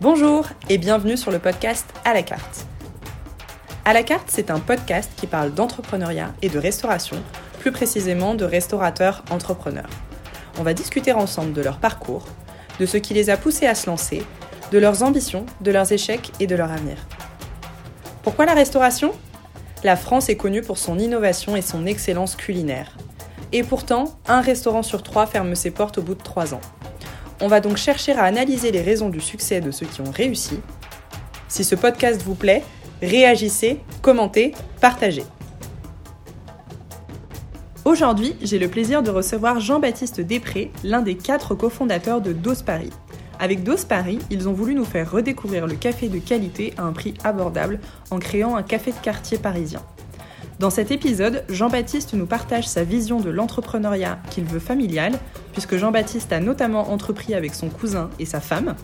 Bonjour et bienvenue sur le podcast À la carte. À la carte, c'est un podcast qui parle d'entrepreneuriat et de restauration, plus précisément de restaurateurs entrepreneurs. On va discuter ensemble de leur parcours, de ce qui les a poussés à se lancer, de leurs ambitions, de leurs échecs et de leur avenir. Pourquoi la restauration? La France est connue pour son innovation et son excellence culinaire. Et pourtant, un restaurant sur trois ferme ses portes au bout de trois ans. On va donc chercher à analyser les raisons du succès de ceux qui ont réussi. Si ce podcast vous plaît, réagissez, commentez, partagez. Aujourd'hui, j'ai le plaisir de recevoir Jean-Baptiste Després, l'un des quatre cofondateurs de Dose Paris. Avec Dose Paris, ils ont voulu nous faire redécouvrir le café de qualité à un prix abordable en créant un café de quartier parisien. Dans cet épisode, Jean-Baptiste nous partage sa vision de l'entrepreneuriat qu'il veut familial, puisque Jean-Baptiste a notamment entrepris avec son cousin et sa femme.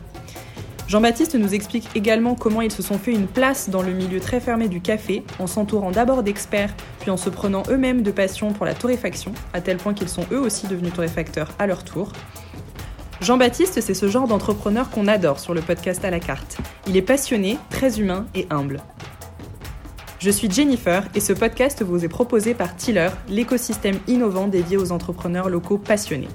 Jean-Baptiste nous explique également comment ils se sont fait une place dans le milieu très fermé du café, en s'entourant d'abord d'experts, puis en se prenant eux-mêmes de passion pour la torréfaction, à tel point qu'ils sont eux aussi devenus torréfacteurs à leur tour. Jean-Baptiste, c'est ce genre d'entrepreneur qu'on adore sur le podcast à la carte. Il est passionné, très humain et humble. Je suis Jennifer et ce podcast vous est proposé par Tiller, l'écosystème innovant dédié aux entrepreneurs locaux passionnés.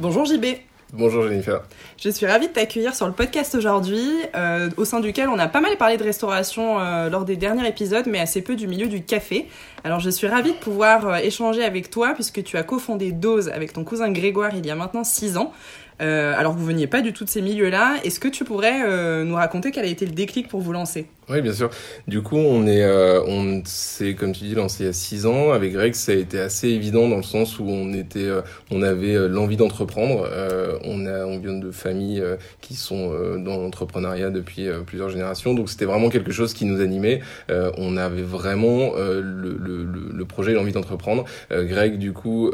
Bonjour JB. Bonjour Jennifer. Je suis ravie de t'accueillir sur le podcast aujourd'hui, euh, au sein duquel on a pas mal parlé de restauration euh, lors des derniers épisodes, mais assez peu du milieu du café. Alors je suis ravie de pouvoir euh, échanger avec toi, puisque tu as cofondé Dose avec ton cousin Grégoire il y a maintenant 6 ans. Euh, alors vous veniez pas du tout de ces milieux-là. Est-ce que tu pourrais euh, nous raconter quel a été le déclic pour vous lancer? Oui, bien sûr. Du coup, on est, euh, on s'est, comme tu dis, lancé il y a six ans. Avec Greg, ça a été assez évident dans le sens où on était, on avait l'envie d'entreprendre. on a, on vient de familles qui sont dans l'entrepreneuriat depuis plusieurs générations, donc c'était vraiment quelque chose qui nous animait. on avait vraiment le, projet, l'envie d'entreprendre. Greg, du coup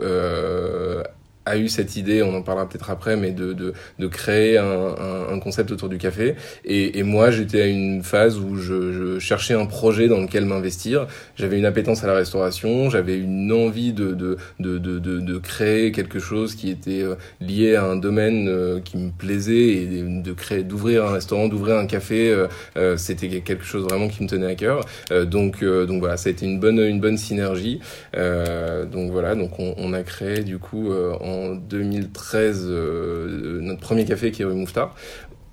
a eu cette idée, on en parlera peut-être après, mais de, de, de créer un, un, un, concept autour du café. Et, et moi, j'étais à une phase où je, je, cherchais un projet dans lequel m'investir. J'avais une appétence à la restauration, j'avais une envie de, de, de, de, de, créer quelque chose qui était euh, lié à un domaine euh, qui me plaisait et de créer, d'ouvrir un restaurant, d'ouvrir un café. Euh, c'était quelque chose vraiment qui me tenait à cœur. donc, donc voilà, ça a été une bonne, une bonne synergie. donc voilà, donc on, on a créé du coup en en 2013 euh, notre premier café qui est rue Mouffetard,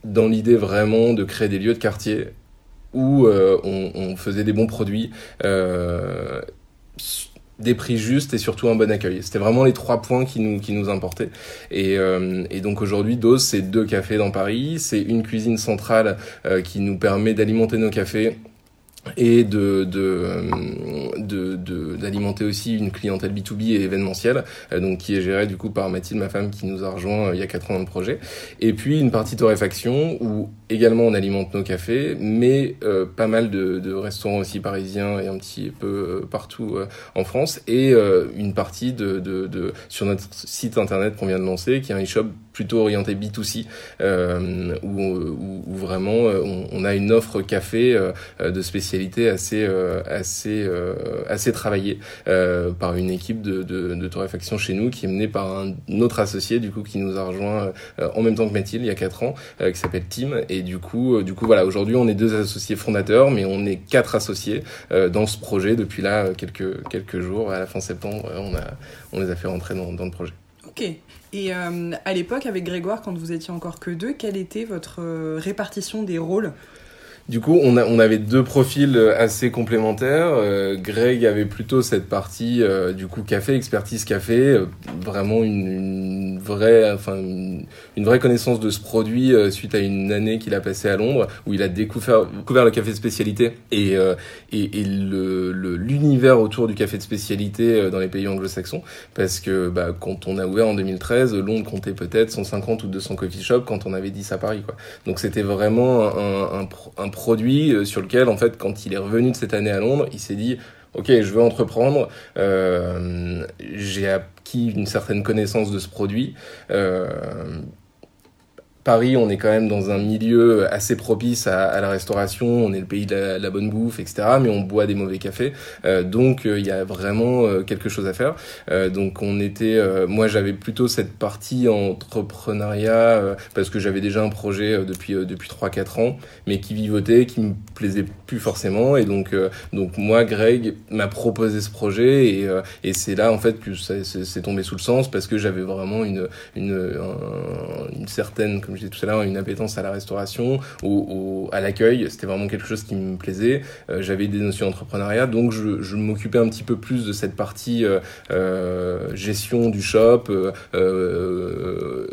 dans l'idée vraiment de créer des lieux de quartier où euh, on, faisait des bons produits. Euh, des prix justes et surtout un bon accueil. C'était vraiment les trois points qui nous, qui nous importaient. Et donc aujourd'hui, Dose, c'est deux cafés dans Paris. C'est une cuisine centrale qui nous permet d'alimenter nos cafés et de de d'alimenter de, aussi une clientèle B2B et événementielle euh, donc qui est gérée du coup par Mathilde ma femme qui nous a rejoint euh, il y a quatre ans dans le projet. Et puis une partie torréfaction où également on alimente nos cafés mais euh, pas mal de, de, restaurants aussi parisiens et un petit peu partout en France. Et une partie de, de, de, sur notre site internet qu'on vient de lancer qui est un e-shop plutôt orienté B2C où, où, où, vraiment on, on, a une offre café de spécialité assez euh, assez euh, assez travaillée euh, par une équipe de, de, de, torréfaction chez nous qui est menée par un autre associé du coup qui nous a rejoint en même temps que Mathilde il y a quatre ans qui s'appelle Tim et du coup du coup voilà aujourd'hui on est deux associés fondateurs mais on est quatre associés dans ce projet depuis là quelques quelques jours à la fin septembre on a on les a fait rentrer dans, dans le projet. Ok. Et à l'époque, avec Grégoire, quand vous étiez encore que deux, quelle était votre répartition des rôles du coup, on, a, on avait deux profils euh, assez complémentaires. Euh, Greg avait plutôt cette partie euh, du coup café, expertise café, vraiment une, une, vraie, enfin une, vraie connaissance de ce produit suite à une année qu'il a passé à Londres où il a découvert, découvert le café de spécialité et et, et le l'univers autour du café de spécialité dans les pays anglo-saxons parce que bah, quand on a ouvert en 2013, Londres comptait peut-être 150 ou 200 coffee shops quand on avait 10 à Paris quoi. Donc c'était vraiment un, un, un produit euh, sur lequel, en fait, quand il est revenu de cette année à Londres, il s'est dit, ok, je veux entreprendre, euh, j'ai acquis une certaine connaissance de ce produit. Euh, Paris, on est quand même dans un milieu assez propice à, la restauration. On est le pays de la, bonne bouffe, etc. Mais on boit des mauvais cafés, euh, donc euh, il y a vraiment euh, quelque chose à faire. donc on était, moi j'avais plutôt cette partie entrepreneuriat parce que j'avais déjà un projet depuis depuis trois quatre ans, mais qui vivotait, qui me plaisait plus forcément. Et donc donc moi, Greg m'a proposé ce projet et, et c'est là en fait que c'est tombé sous le sens parce que j'avais vraiment une une, une certaine comme je disais tout à l'heure, une appétence à la restauration, au, à l'accueil. C'était vraiment quelque chose qui me plaisait. Euh, j'avais des notions d'entrepreneuriat, donc je, je m'occupais un petit peu plus de cette partie euh, euh gestion du shop, euh,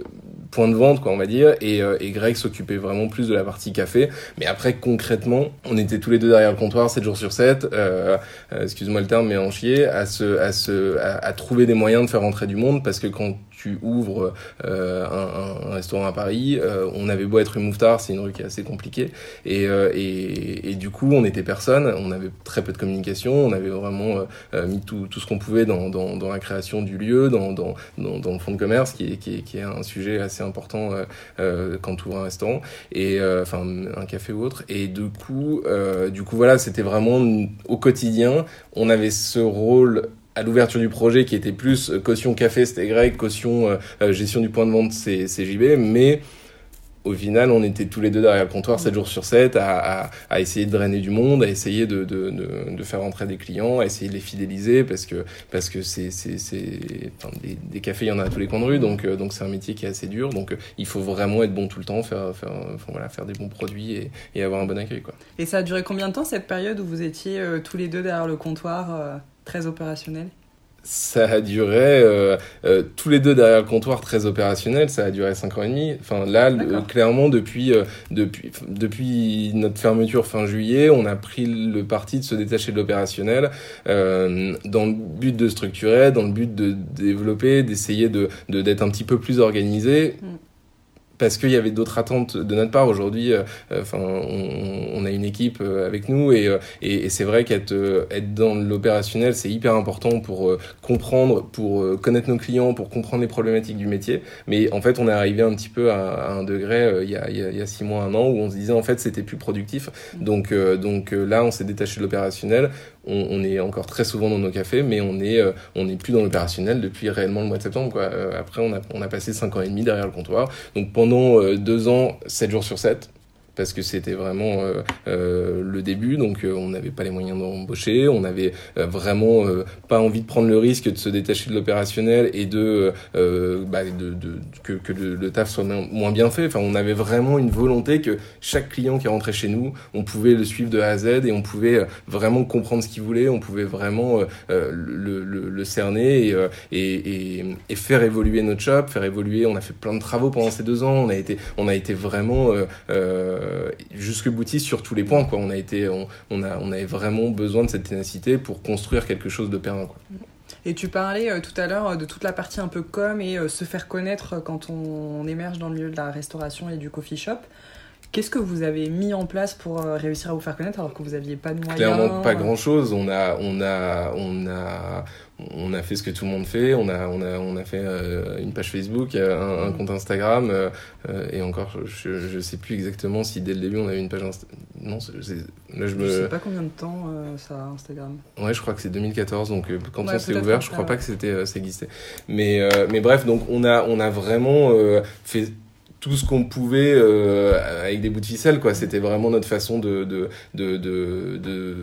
point de vente, quoi, on va dire. Et, et Greg s'occupait vraiment plus de la partie café. Mais après, concrètement, on était tous les deux derrière le comptoir, 7 jours sur 7, euh, excuse-moi le terme, mais en chier, à, se, à, se, à, à, trouver des moyens de faire rentrer du monde. Parce que quand tu ouvres euh, un, un, restaurant à Paris. Euh, on avait beau être une Mouffetard, c'est une rue qui est assez compliquée. Et, euh, et, et, du coup, on était personne, on avait très peu de communication, on avait vraiment mis tout, tout ce qu'on pouvait dans, dans, dans, la création du lieu, dans, dans, dans, le fonds de commerce, qui est, qui est, qui est un sujet assez important quand tu ouvres un restaurant, et enfin un café ou autre. Et du coup, du coup voilà, c'était vraiment au quotidien, on avait ce rôle à l'ouverture du projet qui était plus euh, caution café c'était grec, caution euh, euh, gestion du point de vente c'est JB, mais au final, on était tous les deux derrière le comptoir 7 jours sur 7 à, à, à essayer de drainer du monde, à essayer de, de, de, de, faire entrer des clients, à essayer de les fidéliser parce que parce que c'est c'est enfin, des, des, cafés, il y en a à tous les coins de rue, donc donc c'est un métier qui est assez dur. Donc il faut vraiment être bon tout le temps, faire faire enfin, voilà, faire des bons produits et, et, avoir un bon accueil quoi. Et ça a duré combien de temps cette période où vous étiez tous les deux derrière le comptoir très opérationnel. Ça a duré euh, euh, tous les deux derrière le comptoir très opérationnel ça a duré cinq ans et demi. Enfin là clairement depuis euh, depuis depuis notre fermeture fin juillet on a pris le parti de se détacher de l'opérationnel dans le but de structurer dans le but de développer d'essayer de d'être un petit peu plus organisé. Mm parce qu'il y avait d'autres attentes de notre part. Aujourd'hui, euh, enfin, on, on, a une équipe euh, avec nous et, euh, et, et c'est vrai qu'être être dans l'opérationnel, c'est hyper important pour comprendre, pour connaître nos clients, pour comprendre les problématiques du métier. Mais en fait, on est arrivé un petit peu à, à un degré il y, a, il, y a, six mois, un an, où on se disait en fait c'était plus productif. Donc, donc là, on s'est détaché de l'opérationnel on, est encore très souvent dans nos cafés, mais on est, euh, on est plus dans l'opérationnel depuis réellement le mois de septembre. Quoi. Euh, après, on a, on a passé 5 ans et demi derrière le comptoir. Donc pendant euh, deux ans, 7 jours sur 7, parce que c'était vraiment euh, euh, le début, donc euh, on n'avait pas les moyens d'embaucher, on n'avait vraiment pas envie de prendre le risque de se détacher de l'opérationnel et de, bah, de, de, que, que le, taf soit moins bien fait. Enfin, on avait vraiment une volonté que chaque client qui rentrait chez nous, on pouvait le suivre de A à Z et on pouvait vraiment comprendre ce qu'il voulait, on pouvait vraiment le, le, le, cerner et, et, et, et, faire évoluer notre shop, faire évoluer. On a fait plein de travaux pendant ces deux ans, on a été, on a été vraiment euh, jusque boutiste sur tous les points. Quoi. On, a été, on, on, a, on avait vraiment besoin de cette ténacité pour construire quelque chose de pérenne. Quoi. Et tu parlais euh, tout à l'heure de toute la partie un peu com et euh, se faire connaître quand on, on, émerge dans le milieu de la restauration et du coffee shop. Qu'est-ce que vous avez mis en place pour réussir à vous faire connaître alors que vous n'aviez pas de moyens Clairement pas grand-chose. On a, on a, on a, on a fait ce que tout le monde fait. On a, on a, on a fait euh, une page Facebook, un, un compte Instagram, euh, euh, et encore, je, je sais plus exactement si dès le début on avait une page Instagram. Non, là je me. Je sais pas combien de temps ça Instagram. Ouais, je crois que c'est 2014, donc quand on s'est ouvert, je crois pas que c'était, ça existait. Mais, mais bref, donc on a, on a vraiment fait tout ce qu'on pouvait avec des bouts de ficelle quoi c'était vraiment notre façon de de de, de, de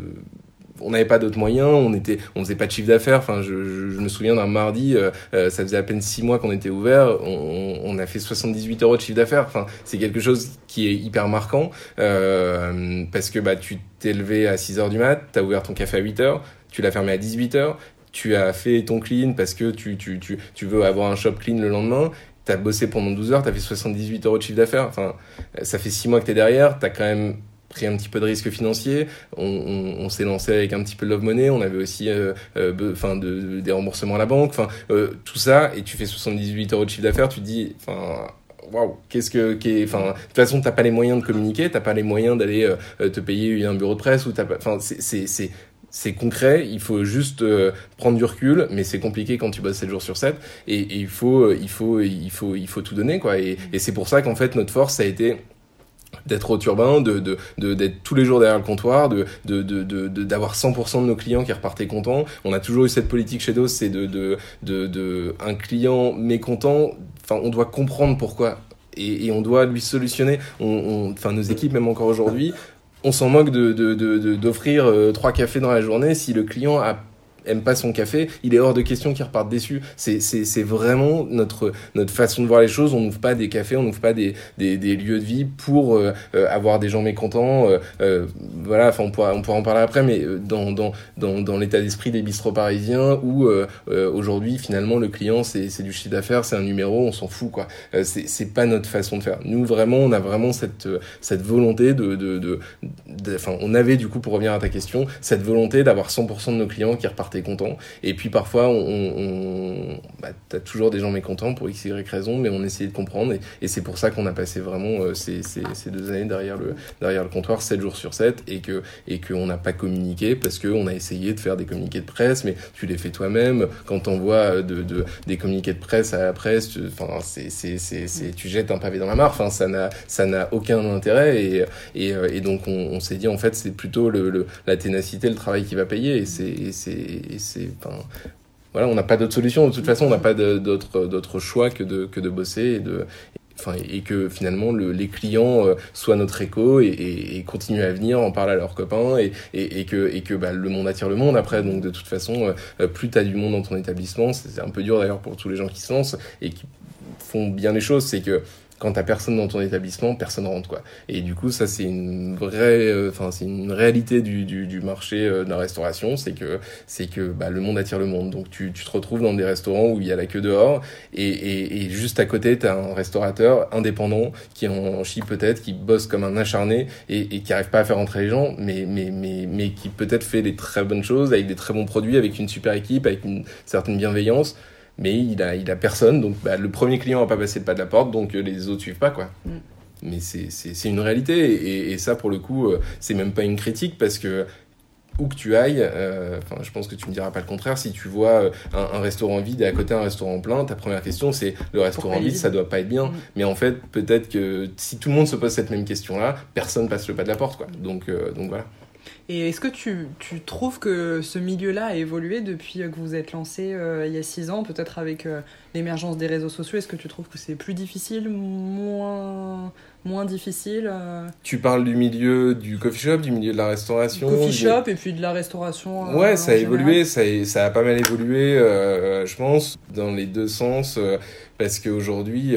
on n'avait pas d'autres moyens, on était, on faisait pas de chiffre d'affaires. Enfin, je, je, me souviens d'un mardi, euh, euh, ça faisait à peine six mois qu'on était ouvert, on, on, a fait 78 euros de chiffre d'affaires. Enfin, c'est quelque chose qui est hyper marquant euh, parce que bah tu t'es levé à 6 heures du mat, t'as ouvert ton café à 8 heures, tu l'as fermé à 18 heures, tu as fait ton clean parce que tu, tu, tu, tu veux avoir un shop clean le lendemain. T'as bossé pendant 12 heures, t'as fait 78 euros de chiffre d'affaires. Enfin, ça fait six mois que t'es derrière, t'as quand même pris un petit peu de risque financier. On, on, on s'est lancé avec un petit peu de love money. On avait aussi, euh, euh, enfin, de, des remboursements à la banque. Enfin, euh, tout ça. Et tu fais 78 euros de chiffre d'affaires. Tu te dis, enfin, waouh, qu'est-ce que, enfin, de toute façon, t'as pas les moyens de communiquer. T'as pas les moyens d'aller te payer un bureau de presse ou t'as enfin, c'est, c'est, c'est concret, il faut juste euh, prendre du recul, mais c'est compliqué quand tu bosses 7 jours sur 7, et, il, faut, euh, il, faut, il, faut, il faut tout donner, quoi. Et, et c'est pour ça qu'en fait, notre force, a été d'être au turbin, de, de, de, d'être tous les jours derrière le comptoir, de, de, de, de, d'avoir 100% de nos clients qui repartaient contents. On a toujours eu cette politique chez DOS, c'est de, de, de, un client mécontent, enfin, on doit comprendre pourquoi. Et, on doit lui solutionner. On, enfin, nos équipes, même encore aujourd'hui, on s'en moque de, de, de, d'offrir euh, trois cafés dans la journée si le client a aime pas son café, il est hors de question qu'il reparte déçu. C'est, vraiment notre, notre façon de voir les choses. On n'ouvre pas des cafés, on n'ouvre pas des, des, lieux de vie pour euh, euh, avoir des gens mécontents. Euh, voilà, enfin, on pourra, on pourra en parler après, mais dans, dans, dans, dans l'état d'esprit des bistrots parisiens où aujourd'hui, finalement, le client, c'est, du chiffre d'affaires, c'est un numéro, on s'en fout, quoi. c'est, c'est pas notre façon de faire. Nous, vraiment, on a vraiment cette, cette volonté de, de, de, enfin, on avait, du coup, pour revenir à ta question, cette volonté d'avoir 100% de nos clients qui repartaient content. Et puis parfois, on, on bah, t'as toujours des gens mécontents pour x, y raison, mais on essayait de comprendre. Et, c'est pour ça qu'on a passé vraiment euh, ces, ces, ces, deux années derrière le, derrière le comptoir, 7 jours sur 7, et que et qu'on n'a pas communiqué parce qu'on a essayé de faire des communiqués de presse, mais tu les fais toi-même. Quand t'envoies euh, de, de, des communiqués de presse à la presse, enfin, c'est, c'est, tu jettes un pavé dans la mare. Ça n'a, ça n'a aucun intérêt. Et, et, euh, et donc, on, on s'est dit, en fait, c'est plutôt le, le, la ténacité, le travail qui va payer. Et c'est, et c'est, voilà, on n'a pas d'autre solution. De toute façon, on n'a pas d'autre, choix que de, que de bosser et de, enfin, et que finalement le, les clients euh, soient notre écho et, continuent à venir, en parler à leurs copains et, et, que, et que bah, le monde attire le monde après. Donc de toute façon, euh, plus tu as du monde dans ton établissement, c'est un peu dur d'ailleurs pour tous les gens qui se lancent et qui font bien les choses, c'est que quand t'as personne dans ton établissement, personne rentre quoi. Et du coup, ça c'est une vraie, euh, enfin c'est une réalité du, du, du marché euh, de la restauration, c'est que c'est que bah, le monde attire le monde. Donc tu, tu te retrouves dans des restaurants où il y a la queue dehors et, et, et juste à côté t'as un restaurateur indépendant qui en chie peut-être, qui bosse comme un acharné et, et qui arrive pas à faire entrer les gens, mais mais mais mais qui peut-être fait des très bonnes choses avec des très bons produits, avec une super équipe, avec une certaine bienveillance mais il a, il a personne. Donc bah, le premier client n'a pas passé le pas de la porte, donc euh, les autres suivent pas quoi. Mm. Mais c'est une réalité et, et, ça pour le coup euh, c'est même pas une critique parce que où que tu ailles, euh, enfin je pense que tu me diras pas le contraire, si tu vois un, un, restaurant vide et à côté un restaurant plein, ta première question c'est le restaurant vide, ça doit pas être bien. Mm. Mais en fait peut-être que si tout le monde se pose cette même question là, personne passe le pas de la porte quoi. Donc, donc voilà. Et est-ce que tu, tu, trouves que ce milieu-là a évolué depuis que vous êtes lancé euh, il y a six ans, peut-être avec euh, l'émergence des réseaux sociaux? Est-ce que tu trouves que c'est plus difficile, moins, moins difficile euh... Tu parles du milieu du coffee shop, du milieu de la restauration Du coffee shop et puis de la restauration Ouais, ça a évolué, ça a, ça a, pas mal évolué, je pense, dans les deux sens, parce qu'aujourd'hui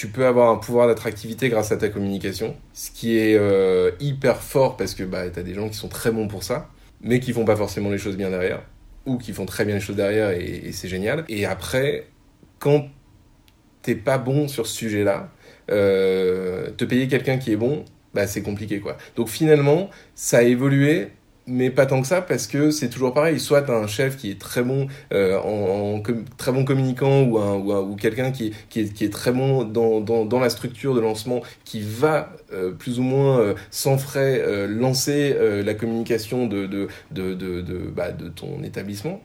tu peux avoir un pouvoir d'attractivité grâce à ta communication, ce qui est euh, hyper fort parce que bah, tu as des gens qui sont très bons pour ça, mais qui font pas forcément les choses bien derrière, ou qui font très bien les choses derrière et, c'est génial. Et après, quand t'es pas bon sur ce sujet-là, euh, te payer quelqu'un qui est bon, bah, c'est compliqué quoi. Donc finalement, ça a évolué mais pas tant que ça parce que c'est toujours pareil. Soit un chef qui est très bon euh, en, très bon communicant ou un, ou, un, ou quelqu'un qui, qui, est, qui est très bon dans, dans, la structure de lancement qui va euh, plus ou moins euh, sans frais lancer la communication de de de de, de, bah, ton établissement.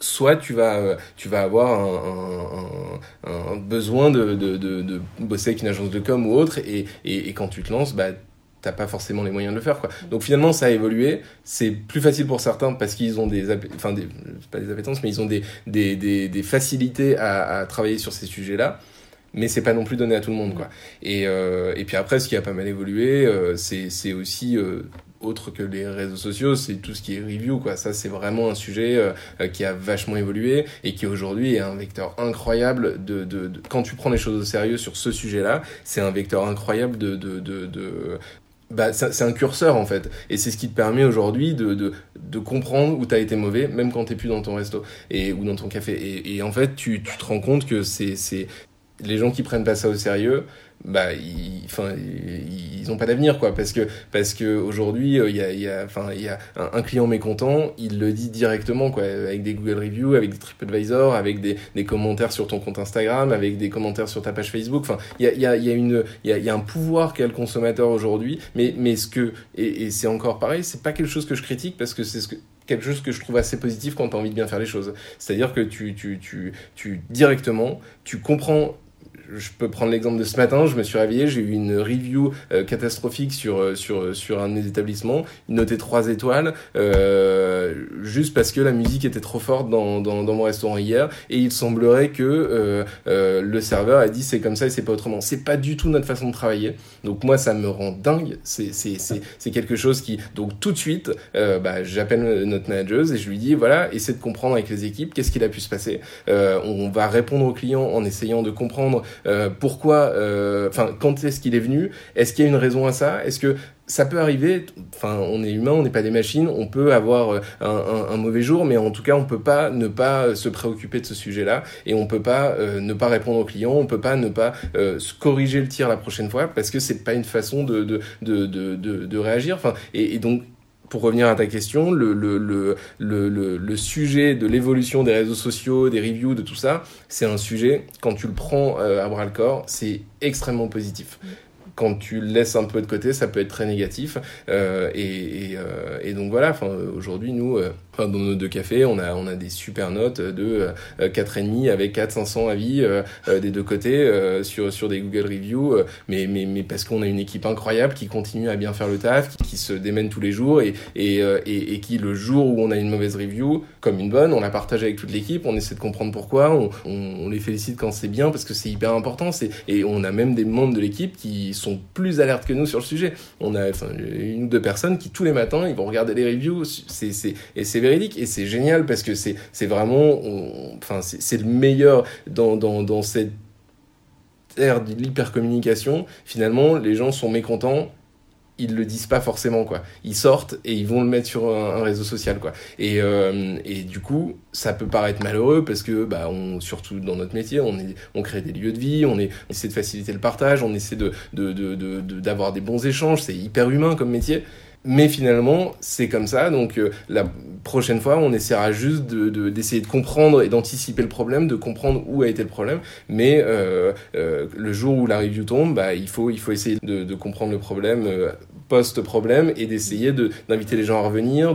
Soit tu vas tu vas avoir un, besoin de, de, de, bosser avec une agence de com ou autre et, et, et quand tu te lances bah t'as pas forcément les moyens de le faire quoi. Donc finalement ça a évolué, c'est plus facile pour certains parce qu'ils ont des enfin des pas des appétences mais ils ont des des des, des facilités à, travailler sur ces sujets-là. Mais c'est pas non plus donné à tout le monde quoi. Et euh, et puis après ce qui a pas mal évolué euh, c'est aussi euh, autre que les réseaux sociaux, c'est tout ce qui est review, quoi. Ça, c'est vraiment un sujet euh, qui a vachement évolué et qui aujourd'hui est un vecteur incroyable de, de, de, quand tu prends les choses au sérieux sur ce sujet-là, c'est un vecteur incroyable de, de, de, bah, c'est un curseur en fait. Et c'est ce qui te permet aujourd'hui de, de, de, comprendre où tu as été mauvais, même quand tu plus dans ton resto et, ou dans ton café. Et, et en fait, tu, tu te rends compte que c'est les gens qui prennent pas ça au sérieux, bah ils enfin ils, ont pas d'avenir quoi parce que parce que aujourd'hui il y a il y a enfin il y a un, client mécontent il le dit directement quoi avec des Google Reviews avec des TripAdvisor avec des, des commentaires sur ton compte Instagram avec des commentaires sur ta page Facebook enfin il y a il y a il y a une il y a, il y a un pouvoir qu'a le consommateur aujourd'hui mais mais ce que et, et c'est encore pareil c'est pas quelque chose que je critique parce que c'est ce que quelque chose que je trouve assez positif quand tu as envie de bien faire les choses. C'est-à-dire que tu, tu, tu, tu directement, tu comprends je peux prendre l'exemple de ce matin, je me suis réveillé, j'ai eu une review euh, catastrophique sur, euh, sur, sur un de mes établissements, noté 3 étoiles, euh, juste parce que la musique était trop forte dans, dans, dans, mon restaurant hier, et il semblerait que euh, euh le serveur a dit c'est comme ça et c'est pas autrement. C'est pas du tout notre façon de travailler, donc moi ça me rend dingue, c'est quelque chose qui... Donc tout de suite, bah, j'appelle notre manager et je lui dis voilà, essaie de comprendre avec les équipes qu'est-ce qu'il a pu se passer. on va répondre aux clients en essayant de comprendre euh, pourquoi, euh, enfin, quand est-ce qu'il est venu? Est-ce qu'il y a une raison à ça? Est-ce que ça peut arriver, enfin, on est humain, on n'est pas des machines, on peut avoir euh, un, mauvais jour, mais en tout cas, on peut pas ne pas se préoccuper de ce sujet-là, et on peut pas ne pas répondre aux clients, on peut pas ne pas se corriger le tir la prochaine fois, parce que c'est pas une façon de, de, de, de, de réagir. Enfin, et donc, pour revenir à ta question, le, le, le, le, le sujet de l'évolution des réseaux sociaux, des reviews, de tout ça, c'est un sujet, quand tu le prends euh, à bras le corps, c'est extrêmement positif quand tu le laisses un peu de côté, ça peut être très négatif. Euh, et, euh, et, donc voilà, aujourd'hui, nous, euh, dans nos deux cafés, on a, on a des super notes de euh, 4,5 avec 4 500 avis euh, euh, des deux côtés sur, sur des Google Reviews, mais, mais, mais parce qu'on a une équipe incroyable qui continue à bien faire le taf, qui, qui se démène tous les jours et, et, et, et, qui, le jour où on a une mauvaise review, comme une bonne, on la partage avec toute l'équipe, on essaie de comprendre pourquoi, on, on, on les félicite quand c'est bien parce que c'est hyper important, et on a même des membres de l'équipe qui sont plus alertes que nous sur le sujet. On a enfin, une ou deux personnes qui tous les matins ils vont regarder les reviews, c'est et c'est véridique et c'est génial parce que c'est c'est vraiment enfin c'est le meilleur dans dans dans cette ère de l'hypercommunication. Finalement, les gens sont mécontents ils le disent pas forcément quoi. Ils sortent et ils vont le mettre sur un, réseau social quoi. Et, euh, et du coup, ça peut paraître malheureux parce que bah on surtout dans notre métier, on est on crée des lieux de vie, on est on essaie de faciliter le partage, on essaie de de d'avoir de, de, des bons échanges, c'est hyper humain comme métier. Mais finalement, c'est comme ça. Donc euh, la prochaine fois, on essaiera juste d'essayer de, de, comprendre et d'anticiper le problème, de comprendre où a été le problème. Mais euh, euh, le jour où la review tombe, bah, il faut il faut essayer de, de comprendre le problème euh, post-problème et d'essayer d'inviter les gens à revenir,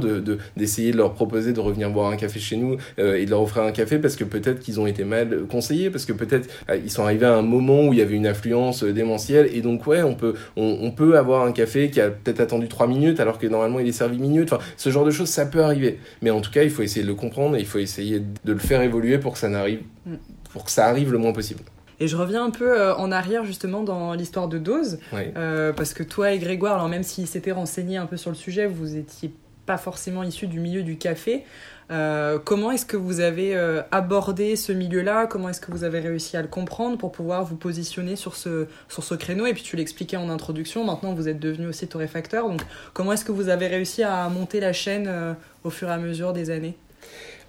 d'essayer de, de, leur proposer de revenir boire un café chez nous euh, et de leur offrir un café parce que peut-être qu'ils ont été mal conseillés, parce que peut-être euh, ils sont arrivés à un moment où il y avait une affluence euh, démentielle et donc ouais, on peut, on, on peut avoir un café qui a peut-être attendu trois minutes alors que normalement il est servi minutes. Enfin, ce genre de choses, ça peut arriver. Mais en tout cas, il faut essayer de le comprendre et il faut essayer de le faire évoluer pour que ça n'arrive, mm. pour que ça arrive le moins possible. Et je reviens un peu euh, en arrière justement dans l'histoire de Dose, euh, parce que toi et Grégoire, alors même s'ils s'étaient renseignés un peu sur le sujet, vous étiez pas forcément issus du milieu du café. Euh, comment est-ce que vous avez abordé ce milieu-là? Comment est-ce que vous avez réussi à le comprendre pour pouvoir vous positionner sur ce, sur ce créneau? Et puis tu l'expliquais en introduction, maintenant vous êtes devenu aussi torréfacteur. Donc comment est-ce que vous avez réussi à monter la chaîne au fur et à mesure des années?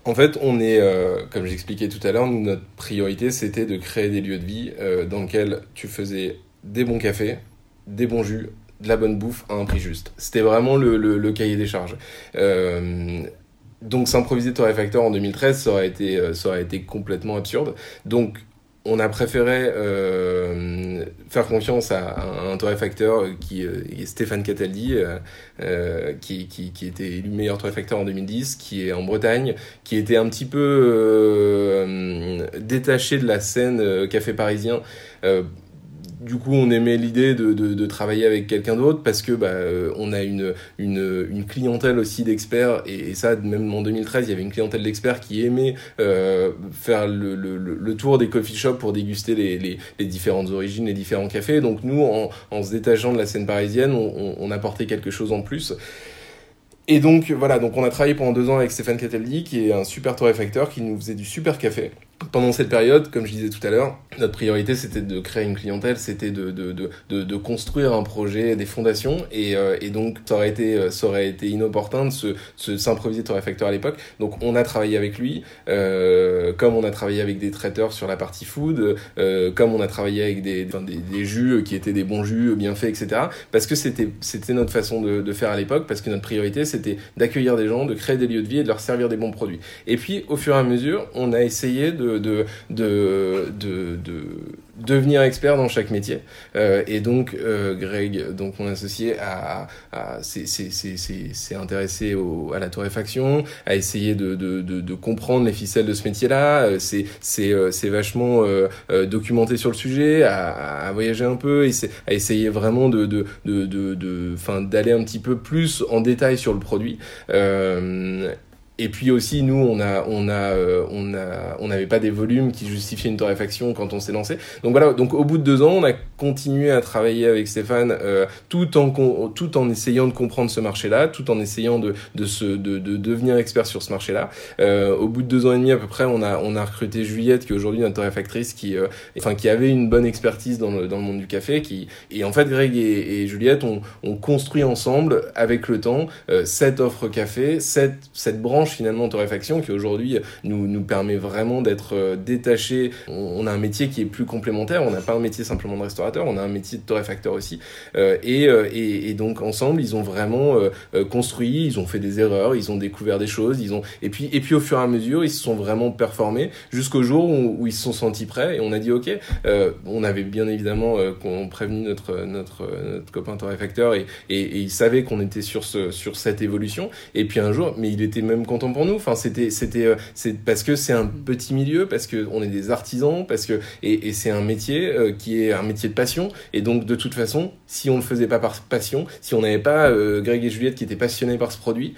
En fait, on est, euh, comme j'expliquais tout à l'heure, notre priorité, c'était de créer des lieux de vie euh, dans lesquels tu faisais des bons cafés, des bons jus, de la bonne bouffe à un prix juste. C'était vraiment le, le, le, cahier des charges. Euh, donc s'improviser torréfacteur en 2013, ça aurait été, euh, ça aurait été complètement absurde. Donc on a préféré euh, faire confiance à, un torréfacteur qui est Stéphane Cataldi, euh, euh, qui, qui, qui, était élu meilleur torréfacteur en 2010, qui est en Bretagne, qui était un petit peu détaché de la scène café parisien du coup, on aimait l'idée de, travailler avec quelqu'un d'autre parce que bah, euh, on a une, clientèle aussi d'experts et, ça, même en 2013, il y avait une clientèle d'experts qui aimait euh, faire le, tour des coffee shops pour déguster les, les, différentes origines, les différents cafés. Donc nous, en, se détachant de la scène parisienne, on, on, apportait quelque chose en plus. Et donc voilà, donc on a travaillé pendant deux ans avec Stéphane Cataldi, qui est un super torréfacteur, qui nous faisait du super café. Pendant cette période, comme je disais tout à l'heure, notre priorité c'était de créer une clientèle, c'était de, de, de, de, construire un projet, des fondations, et, euh, et donc ça aurait été, euh, ça aurait été inopportun de se, se s'improviser torréfacteur à l'époque. Donc on a travaillé avec lui, euh, comme on a travaillé avec des traiteurs sur la partie food, euh, comme on a travaillé avec des, des, des, jus qui étaient des bons jus bien faits, etc. Parce que c'était, c'était notre façon de, de faire à l'époque, parce que notre priorité c'était d'accueillir des gens, de créer des lieux de vie et de leur servir des bons produits. Et puis au fur et à mesure, on a essayé de de, de, de, de, devenir expert dans chaque métier. Euh, et donc, euh, Greg, donc mon associé, a, a, s'est intéressé à la torréfaction, a essayé de, de, de, comprendre les ficelles de ce métier-là, euh, c'est euh, vachement documenté sur le sujet, a, a voyagé un peu, a essayé vraiment de, de, de, de d'aller un petit peu plus en détail sur le produit. Euh, et puis aussi, nous, on a, on a, euh, on a, on n'avait pas des volumes qui justifiaient une torréfaction quand on s'est lancé. Donc voilà. Donc au bout de deux ans, on a continué à travailler avec Stéphane, euh, tout en, tout en essayant de comprendre ce marché-là, tout en essayant de, de se, de, de devenir expert sur ce marché-là. Euh, au bout de deux ans et demi à peu près, on a, on a recruté Juliette, qui est aujourd'hui notre torréfactrice, qui, euh, enfin, qui avait une bonne expertise dans le, dans le monde du café, qui, et en fait, Greg et, et Juliette ont, ont construit ensemble, avec le temps, euh, cette offre café, cette, cette branche finalement torréfaction qui aujourd'hui nous, nous permet vraiment d'être euh, détaché. On, a un métier qui est plus complémentaire, on n'a pas un métier simplement de restaurateur, on a un métier de torréfacteur aussi. Euh, et, euh, et, et, donc ensemble, ils ont vraiment construit, ils ont fait des erreurs, ils ont découvert des choses, ils ont et puis et puis au fur et à mesure, ils se sont vraiment performés jusqu'au jour où, où, ils se sont sentis prêts et on a dit ok. on avait bien évidemment qu'on prévenu notre, notre notre copain torréfacteur et, et, et il savait qu'on était sur ce sur cette évolution. Et puis un jour, mais il était même pour nous. Enfin, c'était, euh, parce que c'est un petit milieu, parce que on est des artisans, parce que et, c'est un métier euh, qui est un métier de passion. Et donc, de toute façon, si on le faisait pas par passion, si on n'avait pas euh, Greg et Juliette qui étaient passionnés par ce produit,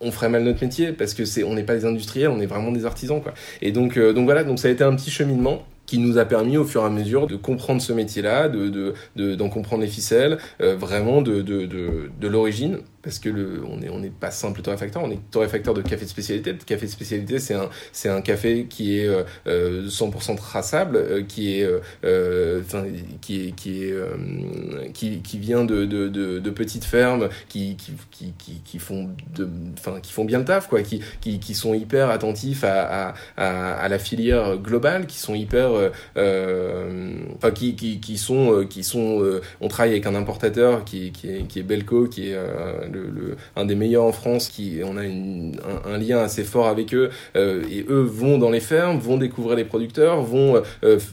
on ferait mal notre métier parce que c'est, on n'est pas des industriels, on est vraiment des artisans, quoi. Et donc, donc voilà, donc ça a été un petit cheminement qui nous a permis au fur et à mesure de comprendre ce métier-là, de, de, de, d'en comprendre les ficelles, euh, vraiment de, de l'origine, parce que le, on n'est on est pas simple torréfacteur, on est torréfacteur de café de spécialité. Le café de spécialité, c'est un, c'est un café qui est euh, 100% traçable, euh, qui est, euh, qui est, qui est, euh, qui, qui vient de, de, de, de petites fermes, qui, qui, qui, qui, qui font de, enfin, qui font bien le taf, quoi, qui, qui, qui sont hyper attentifs à, à, à, la filière globale, qui sont hyper euh, euh, enfin qui, qui, qui sont euh, qui sont on travaille avec un importateur qui, qui est qui est Belco qui est le, le, un des meilleurs en France qui on a une, un, un, lien assez fort avec eux et eux vont dans les fermes vont découvrir les producteurs vont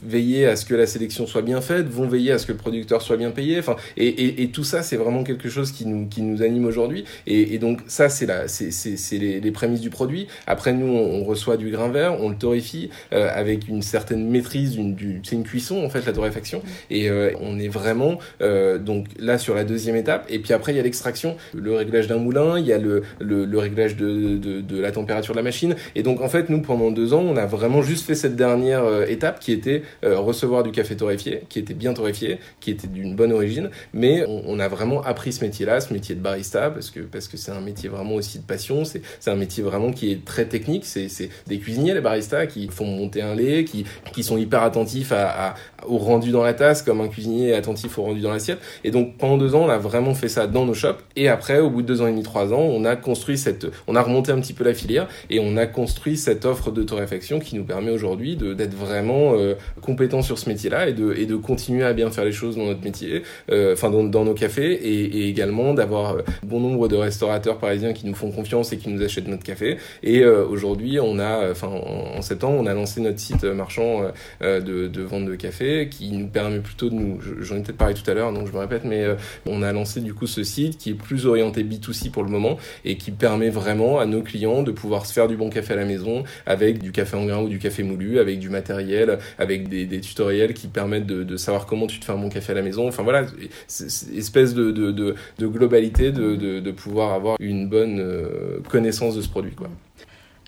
veiller à ce que la sélection soit bien faite vont veiller à ce que le producteur soit bien payé enfin et, et, et tout ça c'est vraiment quelque chose qui nous qui nous anime aujourd'hui. Et, et, donc ça c'est la c'est c'est les, les prémices du produit. Après nous on, reçoit du grain vert on le torréfie euh, avec une certaine maîtrise c'est une cuisson en fait la torréfaction. Et euh, on est vraiment euh, donc là sur la deuxième étape. Et puis après il y a l'extraction le réglage d'un moulin il y a le, le, réglage de, de, la température de la machine et donc en fait nous pendant deux ans on a vraiment juste fait cette dernière euh, étape qui était euh, recevoir du café torréfié qui était bien torréfié qui était d'une bonne origine mais on, a vraiment appris ce métier là ce métier de barista parce que parce que c'est un métier vraiment aussi de passion c'est un métier vraiment qui est très technique c'est des cuisiniers les baristas qui font monter un lait qui qui sont hyper attentif à, à, au rendu dans la tasse, comme un cuisinier est attentif au rendu dans l'assiette. Et donc pendant deux ans, on a vraiment fait ça dans nos shops. Et après, au bout de deux ans et demi, trois ans, on a construit cette, on a remonté un petit peu la filière et on a construit cette offre de torréfaction qui nous permet aujourd'hui d'être vraiment euh, compétent sur ce métier-là et de, et de continuer à bien faire les choses dans notre métier, euh, enfin dans, dans, nos cafés et, et également d'avoir euh, bon nombre de restaurateurs parisiens qui nous font confiance et qui nous achètent notre café. Et euh, aujourd'hui, on a, enfin en, en, septembre, on a lancé notre site marchand euh, de, de, vente de café qui nous permet plutôt de nous, j'en ai peut-être parlé tout à l'heure, donc je me répète, mais euh, on a lancé du coup ce site qui est plus orienté B2C pour le moment et qui permet vraiment à nos clients de pouvoir se faire du bon café à la maison avec du café en grain ou du café moulu, avec du matériel, avec des, tutoriels qui permettent de, savoir comment tu te fais un bon café à la maison. Enfin voilà, espèce de, de, globalité de, pouvoir avoir une bonne euh, connaissance de ce produit. Quoi.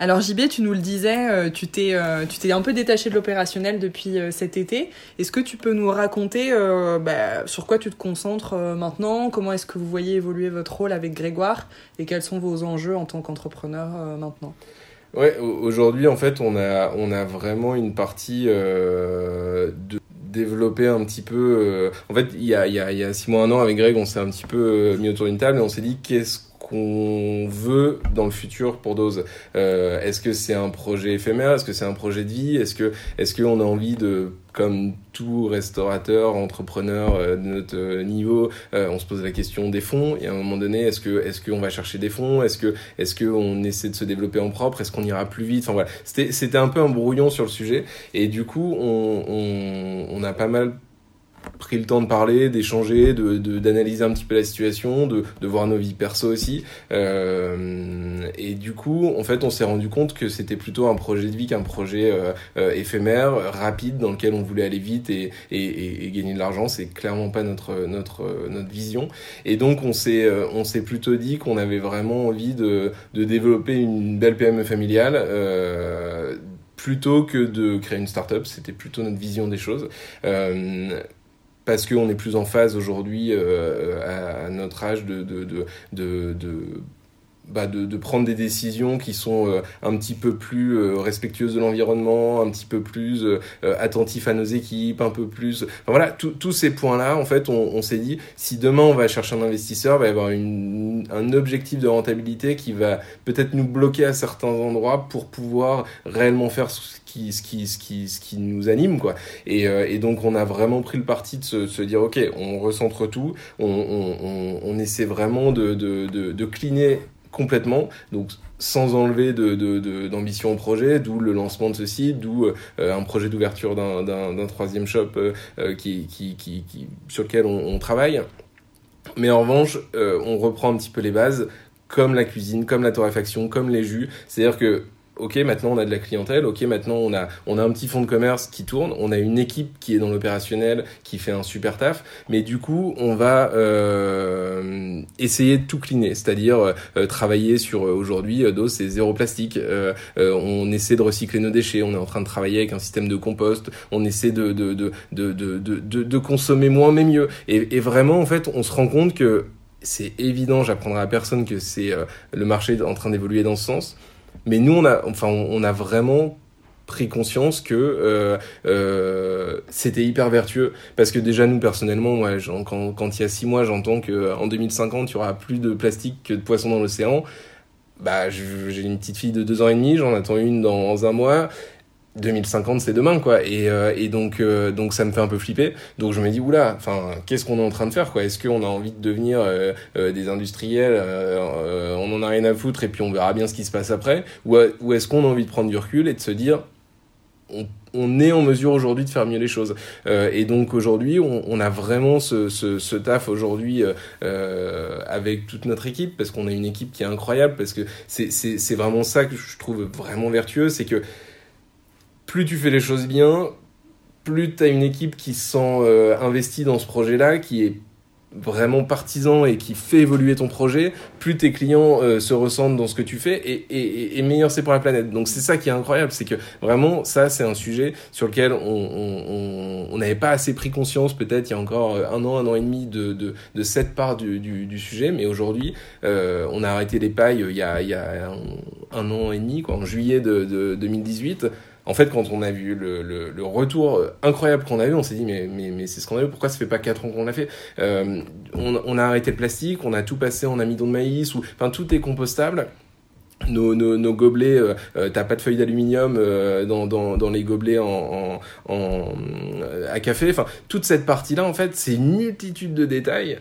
Alors JB, tu nous le disais, euh, tu t'es euh, tu t'es un peu détaché de l'opérationnel depuis euh, cet été. Est-ce que tu peux nous raconter bah, sur quoi tu te concentres maintenant? Comment est-ce que vous voyez évoluer votre rôle avec Grégoire? Et quels sont vos enjeux en tant qu'entrepreneur maintenant? Ouais, aujourd'hui, en fait, on a, on a vraiment une partie de développer un petit peu. En fait, il y a, il y, a, six mois, un an, avec Greg, on s'est un petit peu mis autour d'une table et on s'est dit qu'est-ce qu'on veut dans le futur pour Dose. Euh, Est-ce que c'est un projet éphémère? Est-ce que c'est un projet de vie? Est-ce que est-ce qu'on a envie de comme tout restaurateur, entrepreneur euh, de notre euh, niveau, euh, on se pose la question des fonds. Et à un moment donné, est-ce que est-ce qu'on va chercher des fonds? Est-ce que est-ce qu'on essaie de se développer en propre? Est-ce qu'on ira plus vite? Enfin voilà, c'était c'était un peu un brouillon sur le sujet. Et du coup, on, on, on a pas mal pris le temps de parler, d'échanger, de, d'analyser un petit peu la situation, de, de voir nos vies perso aussi. Euh, et du coup, en fait, on s'est rendu compte que c'était plutôt un projet de vie qu'un projet euh, euh, éphémère, rapide, dans lequel on voulait aller vite et, et, et gagner de l'argent. C'est clairement pas notre notre notre vision. Et donc, on s'est on s'est plutôt dit qu'on avait vraiment envie de de développer une belle PME familiale. plutôt que de créer une start-up, c'était plutôt notre vision des choses. Euh, parce qu'on est plus en phase aujourd'hui euh, à, notre âge de, de, de, de bah de, prendre des décisions qui sont euh, un petit peu plus euh, respectueuses de l'environnement, un petit peu plus attentifs à nos équipes, un peu plus... Voilà, tous ces points-là, en fait, on, on s'est dit, si demain on va chercher un investisseur, il va y avoir une, un objectif de rentabilité qui va peut-être nous bloquer à certains endroits pour pouvoir réellement faire ce qui, ce qui, ce qui, ce qui nous anime, quoi. Et, euh, et, donc, on a vraiment pris le parti de se, dire, OK, on recentre tout, on, on, essaie vraiment de, de, de, complètement. Donc, sans enlever d'ambition de, de, au projet, d'où le lancement de ce site, d'où euh, un projet d'ouverture d'un troisième shop euh, qui, qui, qui, sur lequel on, on, travaille. Mais en revanche, on reprend un petit peu les bases, comme la cuisine, comme la torréfaction, comme les jus. C'est-à-dire que ok, maintenant on a de la clientèle, ok, maintenant on a, on a un petit fonds de commerce qui tourne, on a une équipe qui est dans l'opérationnel, qui fait un super taf, mais du coup, on va euh, essayer de tout cleaner, c'est-à-dire euh, travailler sur euh, aujourd'hui, euh, DOS c'est zéro plastique, euh, on essaie de recycler nos déchets, on est en train de travailler avec un système de compost, on essaie de, de, de, de, de, de, consommer moins mais mieux, et, vraiment, en fait, on se rend compte que c'est évident, j'apprendrai à personne que c'est le marché en train d'évoluer dans ce sens. Mais nous, on a, enfin, on vraiment pris conscience que euh, euh, c'était hyper vertueux. Parce que déjà nous personnellement quand, quand il y a six mois j'entends que en 2050 il y aura plus de plastique que de poissons dans l'océan bah j'ai une petite fille de deux ans et demi j'en attends une dans un mois 2050 c'est demain quoi. Et, euh, et donc euh, donc ça me fait un peu flipper. Donc je me dis oula enfin qu'est-ce qu'on est en train de faire quoi? Est-ce qu'on a envie de devenir euh, des industriels on en a rien à foutre et puis on verra bien ce qui se passe après? Ou, est-ce qu'on a envie de prendre du recul et de se dire on, on est en mesure aujourd'hui de faire mieux les choses? Et donc aujourd'hui on, on, a vraiment ce, ce, ce taf aujourd'hui avec toute notre équipe parce qu'on a une équipe qui est incroyable parce que c'est vraiment ça que je trouve vraiment vertueux c'est que plus tu fais les choses bien, plus tu as une équipe qui se sent euh, investie dans ce projet-là, qui est vraiment partisan et qui fait évoluer ton projet, plus tes clients euh, se ressentent dans ce que tu fais et, et, et meilleur c'est pour la planète. Donc c'est ça qui est incroyable, c'est que vraiment ça c'est un sujet sur lequel on n'avait on, pas assez pris conscience peut-être il y a encore euh, un an, un an et demi de, de, de cette part du, du, sujet, mais aujourd'hui on a arrêté les pailles il y a, il y a un, un an et demi, quoi, en juillet de, de 2018 en fait, quand on a vu le, retour incroyable qu'on a eu, on s'est dit mais, mais, c'est scandaleux, pourquoi ça fait pas 4 ans qu'on l'a fait euh, on, a arrêté le plastique, on a tout passé en amidon de maïs, ou, enfin tout est compostable. Nos, nos, gobelets, euh, euh t'as pas de feuilles d'aluminium euh, dans, dans, les gobelets en, à café. Enfin, toute cette partie-là, en fait, c'est une multitude de détails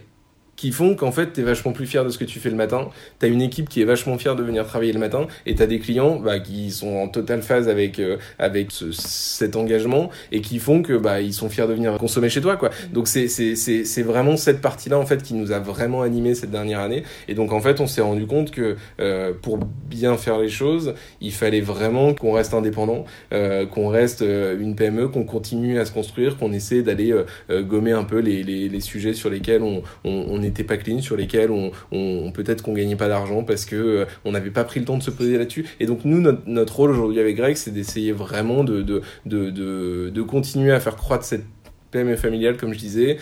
qui font qu'en fait, tu es vachement plus fier de ce que tu fais le matin. Tu as une équipe qui est vachement fière de venir travailler le matin et tu as des clients bah, qui sont en totale phase avec, euh, avec ce, cet engagement et qui font que bah, ils sont fiers de venir consommer chez toi. Quoi. Donc c'est, c'est, c'est, c'est vraiment cette partie-là en fait qui nous a vraiment animé cette dernière année. Et donc en fait, on s'est rendu compte que euh, pour bien faire les choses, il fallait vraiment qu'on reste indépendant, euh, qu'on reste euh, une PME, qu'on continue à se construire, qu'on essaie d'aller euh, gommer un peu les, les, les, sujets sur lesquels on, on, on n'était pas clean, sur lesquels on, peut-être qu'on gagnait pas d'argent parce que euh, on n'avait pas pris le temps de se poser là-dessus. Et donc nous, notre, rôle aujourd'hui avec Greg, c'est d'essayer vraiment de continuer à faire croître cette PME familiale, comme je disais,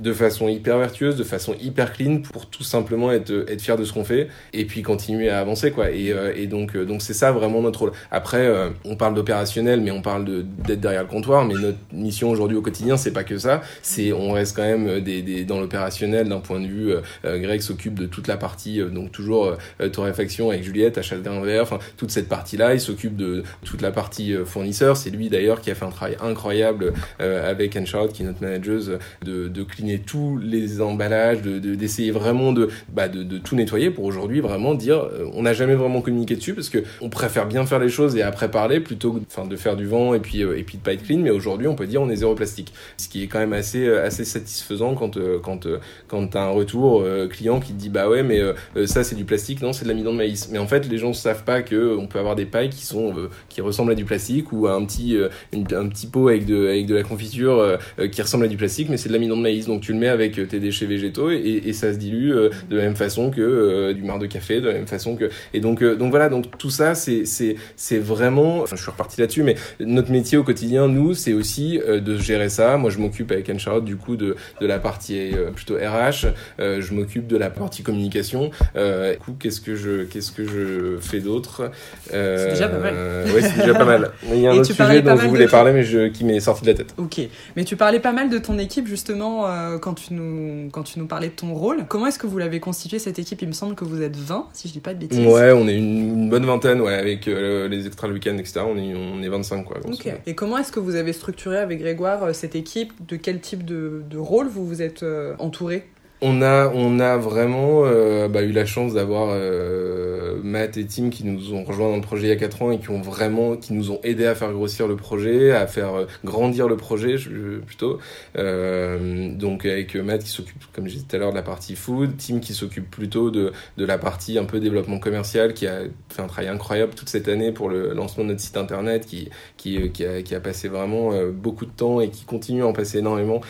de façon hyper vertueuse, de façon hyper clean pour tout simplement être, être fier de ce qu'on fait et puis continuer à avancer quoi. Et, euh, et donc euh, donc c'est ça vraiment notre rôle. Après euh, on parle d'opérationnel mais on parle d'être derrière le comptoir mais notre mission aujourd'hui au quotidien c'est pas que ça, c'est on reste quand même des, des dans l'opérationnel d'un point de vue Greg s'occupe de toute la partie donc toujours torréfaction avec Juliette achat d'un enfin toute cette partie là, il s'occupe de toute la partie fournisseur, c'est lui d'ailleurs qui a fait un travail incroyable avec Anne qui est notre manageuse de de clean tous les emballages, d'essayer de, vraiment de, bah, de, de, tout nettoyer pour aujourd'hui vraiment dire, euh, on n'a jamais vraiment communiqué dessus parce que on préfère bien faire les choses et après parler plutôt que de faire du vent et puis, euh, et puis de pas être clean. Mais aujourd'hui, on peut dire on est zéro plastique. Ce qui est quand même assez, euh, assez satisfaisant quand, quand, quand t'as un retour client qui te dit bah ouais, mais ça c'est du plastique, non, c'est de l'amidon de maïs. Mais en fait, les gens savent pas que on peut avoir des pailles qui sont, qui ressemblent à du plastique ou un petit, un petit pot avec de, avec de la confiture qui ressemble à du plastique, mais c'est de l'amidon de maïs. Donc tu le mets avec tes déchets végétaux et, et ça se dilue euh, de la même façon que euh, du marc de café, de la même façon que et donc euh, donc voilà donc tout ça c'est c'est c'est vraiment enfin je suis reparti là-dessus mais notre métier au quotidien nous c'est aussi de gérer ça. Moi je m'occupe avec Anne Charlotte du coup de de la partie plutôt RH, je m'occupe de la partie communication. du coup qu'est-ce que je qu'est-ce que je fais d'autre? C'est déjà pas mal. ouais c'est déjà pas mal. Il y a un autre sujet dont je voulais parler mais je, qui m'est sorti de la tête. Ok mais tu parlais pas mal de ton équipe justement quand tu nous, quand tu nous parlais de ton rôle. Comment est-ce que vous l'avez constitué cette équipe? Il me semble que vous êtes 20, si je dis pas de bêtises. Ouais, on est une, bonne vingtaine, ouais, avec euh, les extra le week-end, etc. On est, on est 25, quoi. Ok. Et comment est-ce que vous avez structuré avec Grégoire euh, cette équipe? De quel type de, de rôle vous vous êtes euh, entouré? On a, on a vraiment euh, bah, eu la chance d'avoir euh, Matt et Tim qui nous ont rejoints dans le projet il y a 4 ans et qui ont vraiment, qui nous ont aidé à faire grossir le projet, à faire euh, grandir le projet je, plutôt. Euh, donc avec Matt qui s'occupe, comme je disais tout à l'heure, de la partie food, Tim qui s'occupe plutôt de, de la partie un peu développement commercial, qui a fait un travail incroyable toute cette année pour le lancement de notre site internet, qui, qui, qui, a, qui a passé vraiment beaucoup de temps et qui continue à en passer énormément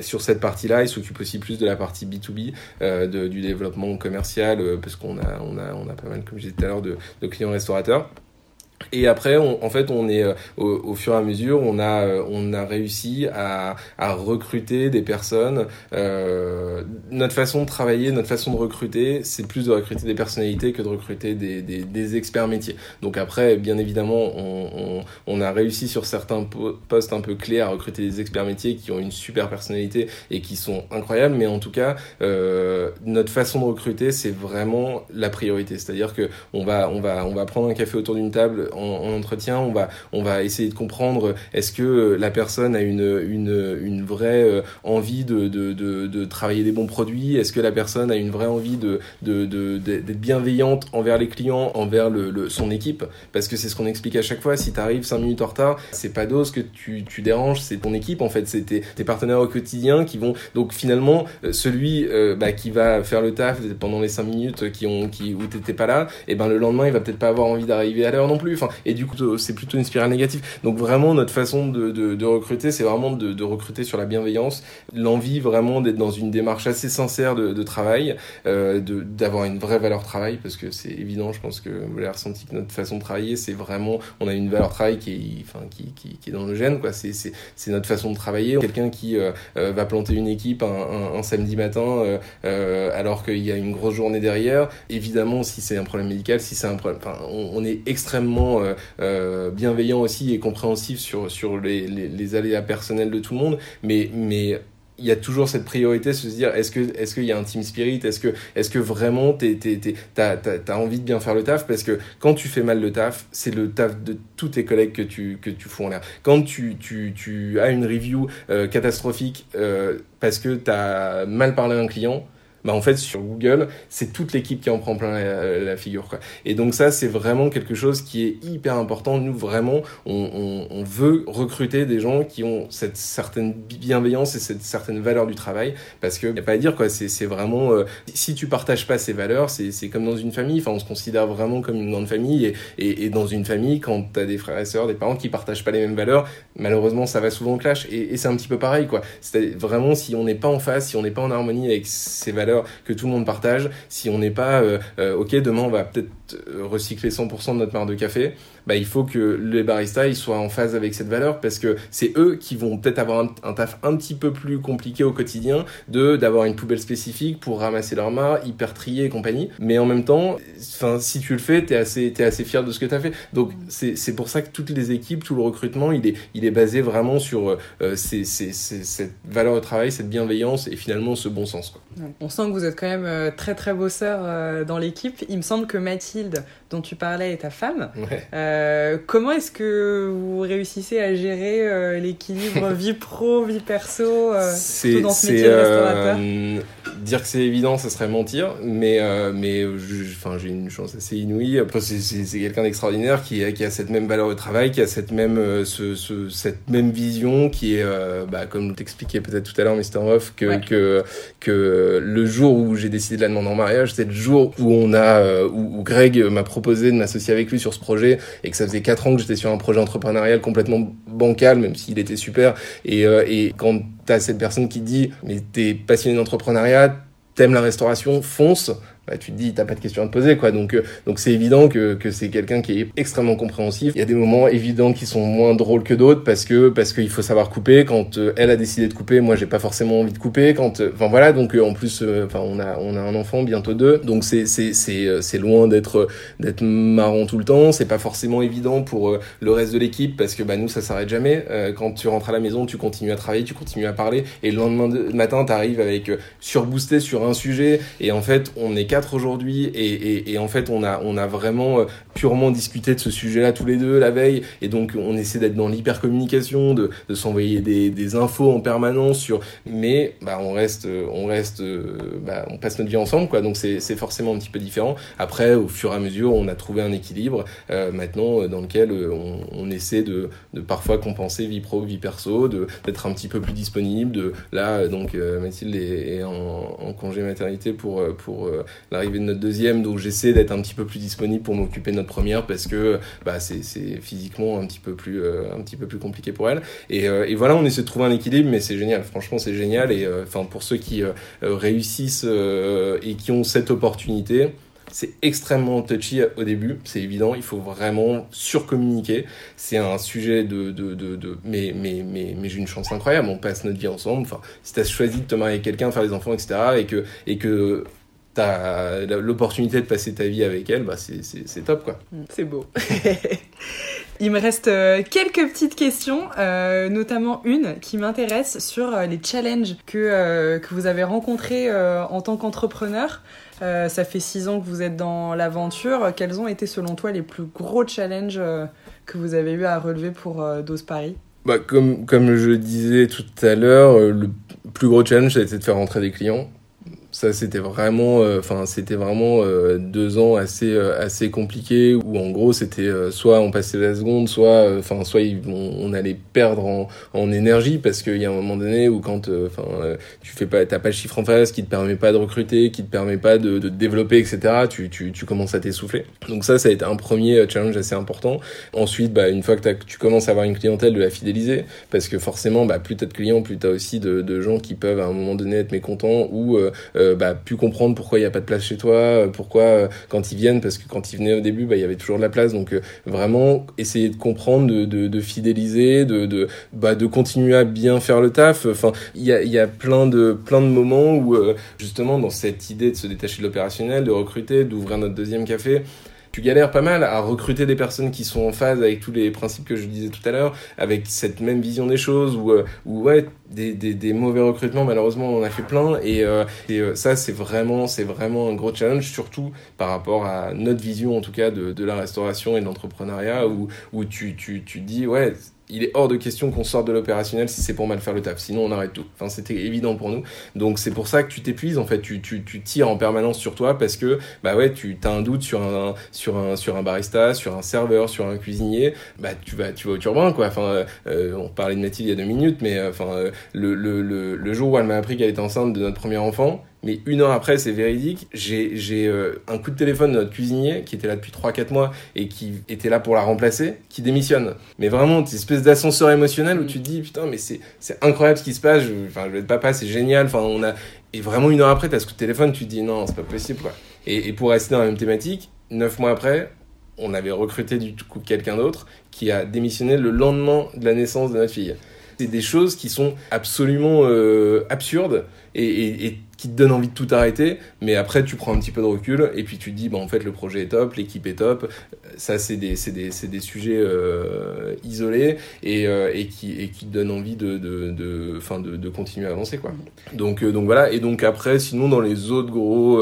sur cette partie-là. Il s'occupe aussi plus de la partie B2B, euh, du développement commercial, euh, parce qu'on a, on a, on pas mal, comme je disais tout à l'heure, de, de clients restaurateurs. Et après, on, en fait, on est euh, au, fur et à mesure, on a euh, on a réussi à, à recruter des personnes. Euh, notre façon de travailler, notre façon de recruter, c'est plus de recruter des personnalités que de recruter des, des, des experts métiers. Donc après, bien évidemment, on, on, on, a réussi sur certains postes un peu clés à recruter des experts métiers qui ont une super personnalité et qui sont incroyables. Mais en tout cas, euh, notre façon de recruter, c'est vraiment la priorité. C'est-à-dire que on va on va on va prendre un café autour d'une table en, entretien, on va, on va essayer de comprendre est-ce que la personne a une, vraie euh, envie de, de, de, travailler des bons produits, est-ce que la personne a une vraie envie de, de, d'être bienveillante envers les clients, envers le, son équipe, parce que c'est ce qu'on explique à chaque fois, si tu arrives 5 minutes en retard, c'est pas d'ose que tu, déranges, c'est ton équipe en fait, c'est tes, partenaires au quotidien qui vont, donc finalement, euh, celui euh, bah, qui va faire le taf pendant les 5 minutes qui ont, qui, pas là, et ben le lendemain il va peut-être pas avoir envie d'arriver à l'heure non plus et du coup, c'est plutôt une spirale négative. Donc vraiment, notre façon de, recruter, c'est vraiment de, recruter sur la bienveillance, l'envie vraiment d'être dans une démarche assez sincère de, travail, euh, d'avoir une vraie valeur travail, parce que c'est évident, je pense que vous l'avez ressenti que notre façon de travailler, c'est vraiment, on a une valeur travail qui est, enfin, qui, qui, est dans le gène, quoi. C'est, notre façon de travailler. Quelqu'un qui euh, euh, va planter une équipe un, samedi matin, euh, euh, alors qu'il y a une grosse journée derrière, évidemment, si c'est un problème médical, si c'est un problème, on est extrêmement euh, euh, bienveillant aussi et compréhensif sur, sur les, les, les, aléas personnels de tout le monde, mais, mais il y a toujours cette priorité, se dire est-ce que est-ce qu'il y a un team spirit, est-ce que est-ce que vraiment t'es t'as t'as envie de bien faire le taf? Parce que quand tu fais mal le taf, c'est le taf de tous tes collègues que tu que tu fous en l'air. Quand tu tu tu as une review euh, catastrophique parce que t'as mal parlé à un client, bah en fait sur Google c'est toute l'équipe qui en prend plein la, figure quoi. Et donc ça c'est vraiment quelque chose qui est hyper important. Nous vraiment on, on, on, veut recruter des gens qui ont cette certaine bienveillance et cette certaine valeur du travail parce que y a pas à dire quoi. C'est vraiment euh, si tu partages pas ces valeurs c'est comme dans une famille. Enfin on se considère vraiment comme une grande famille et et, et dans une famille quand t'as des frères et sœurs des parents qui partagent pas les mêmes valeurs malheureusement ça va souvent clash et, et c'est un petit peu pareil quoi. C'est vraiment si on n'est pas en face si on n'est pas en harmonie avec ces valeurs que tout le monde partage, si on n'est pas, ok, demain on va peut-être recycler 100% de notre marque de café, bah, il faut que les baristas ils soient en phase avec cette valeur parce que c'est eux qui vont peut-être avoir un, taf un petit peu plus compliqué au quotidien de d'avoir une poubelle spécifique pour ramasser leur marc, hyper trier et compagnie. Mais en même temps, enfin si tu le fais, t'es assez t'es assez fier de ce que t'as fait. Donc c'est pour ça que toutes les équipes, tout le recrutement, il est il est basé vraiment sur euh, cette valeur de travail, cette bienveillance et finalement ce bon sens. Quoi. On sent que vous êtes quand même euh, très très bosseur dans l'équipe. Il me semble que Mathilde, dont tu parlais, est ta femme. Euh, comment est-ce que vous réussissez à gérer euh, l'équilibre vie pro, vie perso, euh, tout dans ce métier de restaurateur Dire que c'est évident, ça serait mentir, mais, mais j'ai une chance assez inouïe. C'est quelqu'un d'extraordinaire qui, qui a cette même valeur au travail, qui a cette même, ce, ce, cette même vision, qui est, bah, comme t'expliquais peut-être tout à l'heure, Mr. Hoff, que, que, que le jour où j'ai décidé de la demander en mariage, c'est le jour où on a, où, où Greg m'a proposé de m'associer avec lui sur ce projet et que ça faisait 4 ans que j'étais sur un projet entrepreneurial complètement bancal, même s'il était super. Et, euh, et quand t'as cette personne qui dit, mais t'es passionné d'entrepreneuriat, t'aimes la restauration, fonce. Bah, tu te dis, t'as pas de questions à te poser, quoi. Donc, euh, donc c'est évident que, que c'est quelqu'un qui est extrêmement compréhensif. Il y a des moments évidents qui sont moins drôles que d'autres parce que, parce qu'il faut savoir couper. Quand euh, elle a décidé de couper, moi, j'ai pas forcément envie de couper. Quand, euh, enfin voilà, donc en plus, enfin, on a, on a un enfant, bientôt deux. Donc c'est, c'est, c'est, c'est loin d'être, d'être marrant tout le temps. C'est pas forcément évident pour le reste de l'équipe parce que, bah, nous, ça s'arrête jamais. quand tu rentres à la maison, tu continues à travailler, tu continues à parler et le lendemain de, matin, t'arrives avec surboosté sur un sujet et en fait, on est quatre aujourd'hui et, et, et, en fait on a on a vraiment euh, purement discuté de ce sujet-là tous les deux la veille et donc on essaie d'être dans l'hyper communication, de, de s'envoyer des, des, infos en permanence sur mais bah on reste on reste euh, bah, on passe notre vie ensemble quoi donc c'est forcément un petit peu différent. Après au fur et à mesure on a trouvé un équilibre euh, maintenant dans lequel on, on essaie de, de parfois compenser vie pro vie perso, d'être un petit peu plus disponible. De là donc Mathilde est, est en, en, congé maternité pour pour l'arrivée de notre deuxième, donc j'essaie d'être un petit peu plus disponible pour m'occuper de notre première parce que bah, c'est physiquement un petit peu plus euh, un petit peu plus compliqué pour elle. Et, euh, et, voilà, on essaie de trouver un équilibre, mais c'est génial. Franchement, c'est génial. Et euh, enfin pour ceux qui réussissent et qui ont cette opportunité. C'est extrêmement touchy au début, c'est évident. Il faut vraiment surcommuniquer. C'est un sujet de, de, de, de mais, mais, mais, mais j'ai une chance incroyable. On passe notre vie ensemble. Enfin, si t'as choisi de te marier avec quelqu'un, faire des enfants, etc., et que, et que t'as l'opportunité de passer ta vie avec elle, bah c'est top quoi. Mm, c'est beau. Il me reste euh, quelques petites questions, euh, notamment une qui m'intéresse sur euh, les challenges que, que vous avez rencontrés en tant qu'entrepreneur. ça fait six ans que vous êtes dans l'aventure. Quels ont été selon toi les plus gros challenges que vous avez eu à relever pour Dose Paris? Bah, comme, comme je disais tout à l'heure, le plus gros challenge, ça a été de faire rentrer des clients ça c'était vraiment euh, enfin c'était vraiment euh, deux ans assez euh, assez compliqués où en gros c'était soit on passait la seconde soit enfin soit on, allait perdre en, en énergie parce qu'il y a un moment donné où quand enfin tu fais pas t'as pas le chiffre en face qui te permet pas de recruter qui te permet pas de, de développer etc tu, tu, tu commences à t'essouffler. Donc ça ça a été un premier challenge assez important. Ensuite bah une fois que tu commences à avoir une clientèle de la fidéliser parce que forcément bah plus t'as de clients plus t'as aussi de, de gens qui peuvent à un moment donné être mécontents ou euh, bah, pu comprendre pourquoi il n'y a pas de place chez toi, euh, pourquoi euh, quand ils viennent, parce que quand ils venaient au début, bah, il y avait toujours de la place. Donc vraiment essayer de comprendre, de, de, de fidéliser, de, de, bah, de continuer à bien faire le taf. Enfin, il y a, y a plein de plein de moments où justement dans cette idée de se détacher de l'opérationnel, de recruter, d'ouvrir notre deuxième café, tu galères pas mal à recruter des personnes qui sont en phase avec tous les principes que je disais tout à l'heure, avec cette même vision des choses, ou, euh, ou ouais, des, des, des, mauvais recrutements, malheureusement, on en a fait plein, et, euh, et euh, ça, c'est vraiment, c'est vraiment un gros challenge, surtout par rapport à notre vision, en tout cas, de, de la restauration et de l'entrepreneuriat, où, où tu, tu, tu dis, ouais, il est hors de question qu'on sorte de l'opérationnel si c'est pour mal faire le taf. Sinon, on arrête tout. Enfin, c'était évident pour nous. Donc, c'est pour ça que tu t'épuises. En fait, tu, tu, tu, tires en permanence sur toi parce que, bah ouais, tu as un doute sur un, sur un, sur un barista, sur un serveur, sur un cuisinier. Bah, tu vas, tu vas au turbin, quoi. Enfin, euh, on parlait de Mathilde il y a deux minutes, mais euh, enfin, euh, le, le, le, le, jour où elle m'a appris qu'elle était enceinte de notre premier enfant, mais une heure après, c'est véridique, j'ai euh, un coup de téléphone de notre cuisinier qui était là depuis 3-4 mois et qui était là pour la remplacer, qui démissionne. Mais vraiment, une espèce d'ascenseur émotionnel où tu te dis, putain, mais c'est incroyable ce qui se passe, enfin, je vais être papa, c'est génial, enfin, on a... Et vraiment, une heure après, t'as ce coup de téléphone, tu te dis, non, c'est pas possible, quoi. Et, et pour rester dans la même thématique, 9 mois après, on avait recruté du coup quelqu'un d'autre qui a démissionné le lendemain de la naissance de notre fille. C'est des choses qui sont absolument euh, absurdes et, qui te donnent envie de tout arrêter, mais après tu prends un petit peu de recul et puis tu te dis, bah, en fait le projet est top, l'équipe est top, ça c'est des, des, des, sujets euh, isolés et, euh, et, qui, et qui te donnent envie de, de, de, de, de continuer à avancer. Quoi. Donc, donc voilà, et donc après, sinon dans les autres gros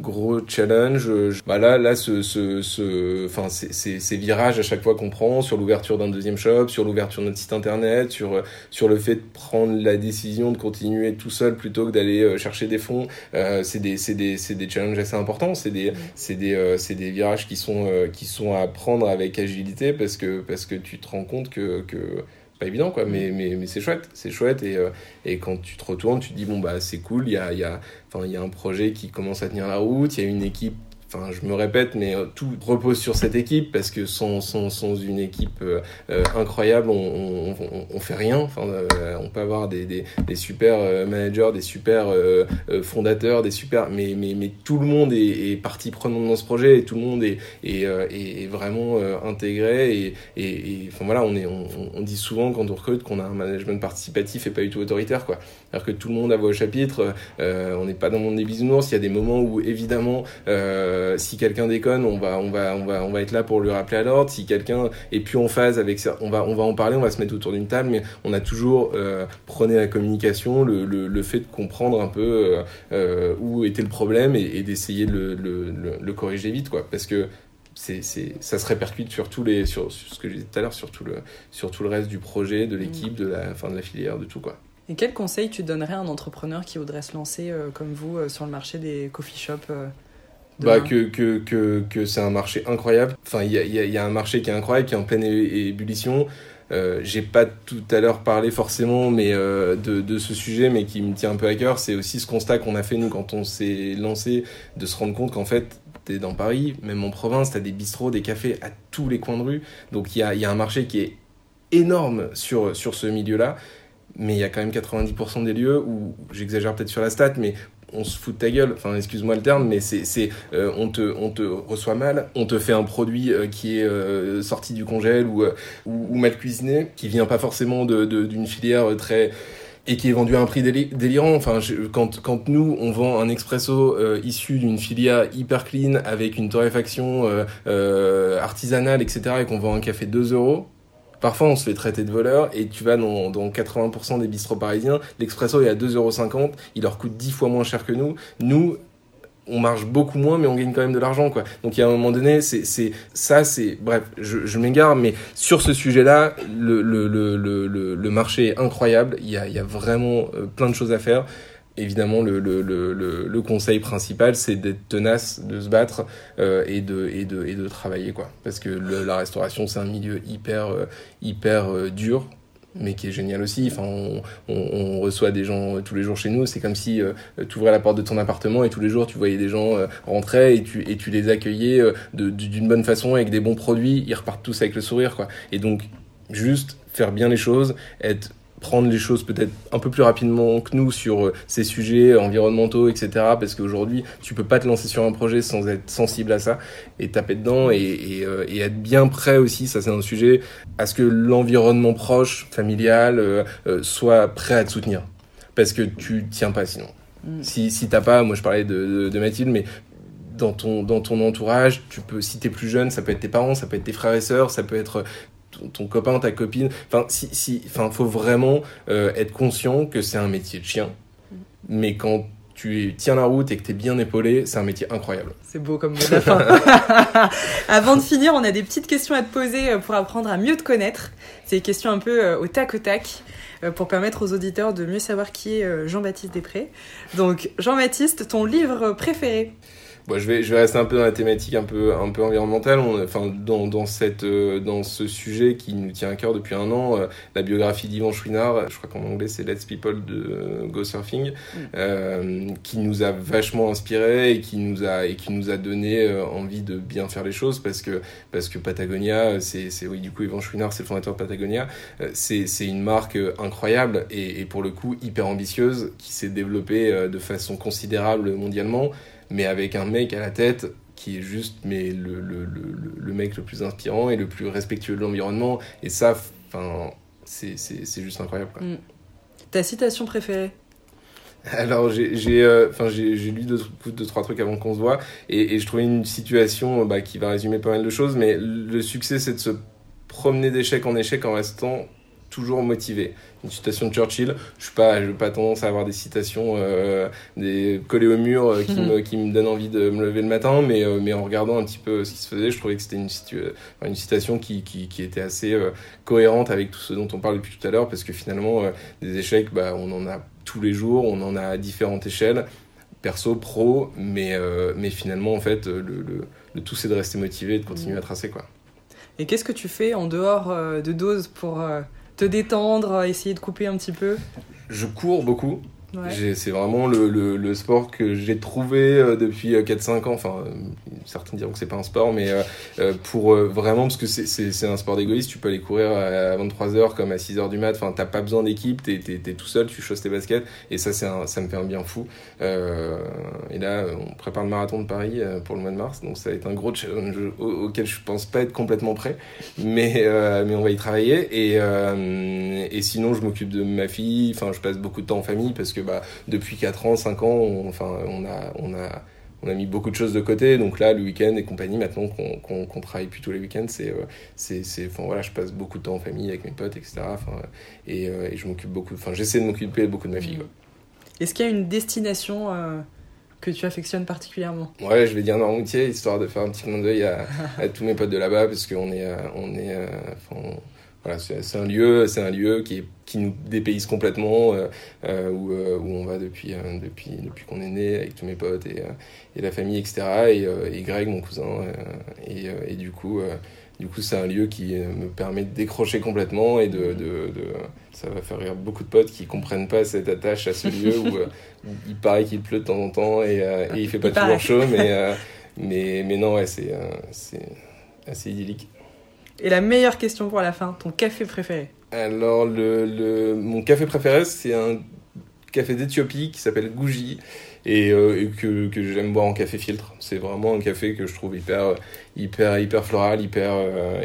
gros challenge. Bah là, là, ce, ce, ce, enfin, ces, ces virages à chaque fois qu'on prend sur l'ouverture d'un deuxième shop, sur l'ouverture de notre site internet, sur sur le fait de prendre la décision de continuer tout seul plutôt que d'aller euh, chercher des fonds, euh, c'est des c'est des c'est des challenges assez importants. C'est des c'est des euh, c'est des virages qui sont qui sont à prendre avec agilité parce que parce que tu te rends compte que que pas évident quoi. Mais mais, mais c'est chouette c'est chouette. Et, euh, et quand tu te retournes tu te dis bon bah c'est cool il y a y a un projet qui commence à tenir la route il y a une équipe enfin je me répète, mais euh, tout repose sur cette équipe parce que sans, sans, sans une équipe euh, euh, incroyable, on, on, on, fait rien. Enfin, on peut avoir des, des, des super managers, des super fondateurs, des super, mais, mais, mais tout le monde est, est, partie prenante dans ce projet et tout le monde est, est, est, vraiment intégré et, et, enfin voilà, on est, on, dit souvent quand on recrute qu'on a un management participatif et pas du tout autoritaire quoi. Alors que tout le monde a voix au chapitre, on n'est pas dans le monde des bisounours. Il y a des moments où évidemment euh, si quelqu'un déconne, on va, on va, on va, on va être là pour lui rappeler à l'ordre. Si quelqu'un est plus en phase avec ça, on va, on va en parler, on va se mettre autour d'une table, mais on a toujours euh, prôné la communication, le, le, fait de comprendre un peu euh, euh où était le problème et, d'essayer de le, corriger vite, quoi. Parce que c'est, c'est, ça se répercute sur tous les, sur, ce que j'ai dit tout à l'heure, sur tout le, sur tout le reste du projet, de l'équipe, de la, fin de la filière, de tout, quoi. Et quel conseil tu donnerais à un entrepreneur qui voudrait se lancer euh, comme vous euh, sur le marché des coffee shops euh, bah, que, que, que, que c'est un marché incroyable. Enfin, il y a, y a, un marché qui est incroyable, qui est en pleine ébullition. Euh, j'ai pas tout à l'heure parlé forcément mais euh, de, de, ce sujet, mais qui me tient un peu à cœur. C'est aussi ce constat qu'on a fait nous quand on s'est lancé, de se rendre compte qu'en fait, t'es dans Paris, même en province, t'as des bistrots, des cafés à tous les coins de rue. Donc il y a, y a un marché qui est énorme sur, sur ce milieu-là mais il y a quand même 90% des lieux où, j'exagère peut-être sur la stat, mais on se fout de ta gueule, enfin excuse-moi le terme, mais c'est, euh, on, te, on te reçoit mal, on te fait un produit euh, qui est euh, sorti du congèle ou, ou, mal cuisiné, qui vient pas forcément de, d'une filière très et qui est vendu à un prix délirant. Enfin, quand, quand nous, on vend un expresso issu d'une filière hyper clean avec une torréfaction artisanale, etc., et qu'on vend un café 2 euros, Parfois, on se fait traiter de voleur et tu vas dans, dans 80% des bistrots parisiens, l'expresso est à 2,50€, il leur coûte 10 fois moins cher que nous. Nous, on marche beaucoup moins, mais on gagne quand même de l'argent, quoi. Donc, il y a un moment donné, c'est, c'est, ça, c'est, bref, je, je m'égare, mais sur ce sujet-là, le, le, le, le, le marché est incroyable. Il y a, il y a vraiment euh, plein de choses à faire évidemment, le, conseil principal, c'est d'être tenace, de se battre euh, et, de, travailler, quoi. Parce que la restauration, c'est un milieu hyper, euh, euh, dur mais qui est génial aussi. Enfin, on, reçoit des gens tous les jours chez nous. C'est comme si tu ouvrais la porte de ton appartement et tous les jours tu voyais des gens rentrer et tu, et tu les accueillais d'une bonne façon avec des bons produits. Ils repartent tous avec le sourire, quoi. Et donc, juste faire bien les choses, être prendre les choses peut-être un peu plus rapidement que nous sur euh, ces sujets environnementaux, etc. Parce qu'aujourd'hui, tu peux pas te lancer sur un projet sans être sensible à ça et taper dedans et, et, euh, et être bien prêt aussi, ça c'est un sujet, à ce que l'environnement proche, familial, euh, soit prêt à te soutenir. Parce que tu tiens pas sinon. Mm. Si, si t'as pas, moi je parlais de, de, Mathilde, mais dans ton, dans ton entourage, tu peux, si t'es plus jeune, ça peut être tes parents, ça peut être tes frères et sœurs, ça peut être ton, copain, ta copine. Enfin, si, si, enfin, faut vraiment euh, être conscient que c'est un métier de chien. Mm. Mais quand tu tiens la route et que tu es bien épaulé, c'est un métier incroyable. C'est beau comme mot de la fin. Avant de finir, on a des petites questions à te poser euh, pour apprendre à mieux te connaître. C'est des questions un peu euh, au tac au tac pour permettre aux auditeurs de mieux savoir qui est Jean-Baptiste Després. Donc, Jean-Baptiste, ton livre préféré? Bon, je vais, je vais rester un peu dans la thématique un peu, un peu environnementale. On, enfin, dans, dans, cette, euh, dans ce sujet qui nous tient à cœur depuis un an, euh, la biographie d'Yvan Chouinard, je crois qu'en anglais c'est Let's People de Go Surfing, mm. euh, qui nous a vachement inspiré et qui nous a, et qui nous a donné envie de bien faire les choses parce que, parce que Patagonia, c'est, c'est oui, du coup, Yvan Chouinard, c'est le fondateur de Patagonia, c'est, c'est une marque incroyable et, et, pour le coup hyper ambitieuse qui s'est développée de façon considérable mondialement mais avec un mec à la tête qui est juste mais le, le, le, le mec le plus inspirant et le plus respectueux de l'environnement. Et ça, c'est juste incroyable. Quoi. Mm. Ta citation préférée? Alors j'ai euh, enfin j'ai lu deux, deux, trois trucs avant qu'on se voit et, et, je trouvais une situation bah, qui va résumer pas mal de choses mais le succès c'est de se promener d'échec en échec en restant toujours motivé une citation de Churchill. Je suis pas, je pas tendance à avoir des citations euh, des collées au mur euh, qui, me, qui me donnent envie de me lever le matin, mais, euh, mais en regardant un petit peu ce qui se faisait, je trouvais que c'était une, une citation qui, qui, qui était assez cohérente avec tout ce dont on parle depuis tout à l'heure, parce que finalement, des échecs, bah, on en a tous les jours, on en a à différentes échelles, perso, pro, mais, mais finalement, en fait, le, le, le tout c'est de rester motivé et de continuer mhm. à tracer. quoi. Et qu'est-ce que tu fais en dehors de dose pour te détendre, essayer de couper un petit peu Je cours beaucoup. C'est vraiment le, le, le, sport que j'ai trouvé euh, depuis 4-5 euh, ans. Enfin, euh, certains diront que c'est pas un sport, mais pour vraiment, parce que c'est un sport d'égoïste, tu peux aller courir à 23h comme à 6h du mat. Enfin, t'as pas besoin d'équipe, t'es es, tout seul, tu chausses tes baskets, et ça, un, ça me fait un bien fou. et là, on prépare le marathon de Paris pour le mois de mars, donc ça va être un gros challenge auquel je pense pas être complètement prêt, mais, mais on va y travailler. Et, et sinon, je m'occupe de ma fille, enfin, je passe beaucoup de temps en famille parce que bah, depuis 4 ans, 5 ans, on, enfin, on, a, on, a, on a mis beaucoup de choses de côté. Donc là, le week-end et compagnie, maintenant qu'on qu travaille plus tous les week-ends, c'est, euh, c'est, enfin, voilà, je passe beaucoup de temps en famille avec mes potes, etc. Enfin, et, euh, et je m'occupe beaucoup, enfin, j'essaie de m'occuper beaucoup de ma fille. Est-ce qu'il y a une destination euh, que tu affectionnes particulièrement? Ouais, je vais dire Normoutier, histoire de faire un petit clin d'œil à, à, tous mes potes de là-bas, parce qu'on est, on est, voilà, c'est un lieu, c'est un lieu qui, est, qui nous dépayse complètement, euh, euh où, euh, où, on va depuis, depuis, depuis qu'on est né avec tous mes potes et, et la famille, etc. Et, et Greg, mon cousin. et, et du coup, du coup, c'est un lieu qui me permet de décrocher complètement et de, de, de, ça va faire rire beaucoup de potes qui comprennent pas cette attache à ce lieu où, il paraît qu'il pleut de temps en temps et, et il fait pas toujours chaud, mais, mais, mais non, ouais, c'est assez idyllique. Et la meilleure question pour la fin, ton café préféré Alors, le, le, mon café préféré, c'est un café d'Éthiopie qui s'appelle Gouji et, euh, que, que j'aime boire en café filtre. C'est vraiment un café que je trouve hyper, hyper, hyper floral, hyper, euh,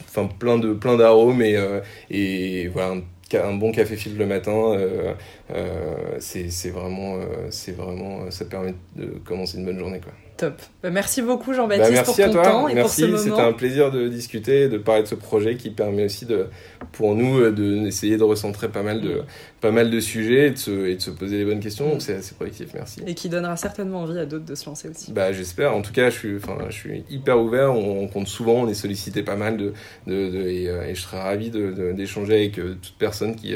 enfin plein de plein d'arômes et, euh, et voilà un bon café filtre le matin, euh, euh, c'est vraiment, c'est vraiment, ça permet de commencer une bonne journée. Quoi. Top. Bah, merci beaucoup Jean-Baptiste bah, pour ton temps et merci. pour ce moment. C'était un plaisir de discuter, de parler de ce projet qui permet aussi de, pour nous d'essayer de, de, recentrer pas mal de, pas mal de sujets et de, se, et de se poser les bonnes questions. Donc c'est assez productif. Merci. Et qui donnera certainement envie à d'autres de se lancer aussi. Bah j'espère. En tout cas, je suis, enfin, je suis hyper ouvert. On, compte souvent, on est sollicité pas mal de, de, de et, euh, et, je serais ravi d'échanger avec euh, toute personne qui,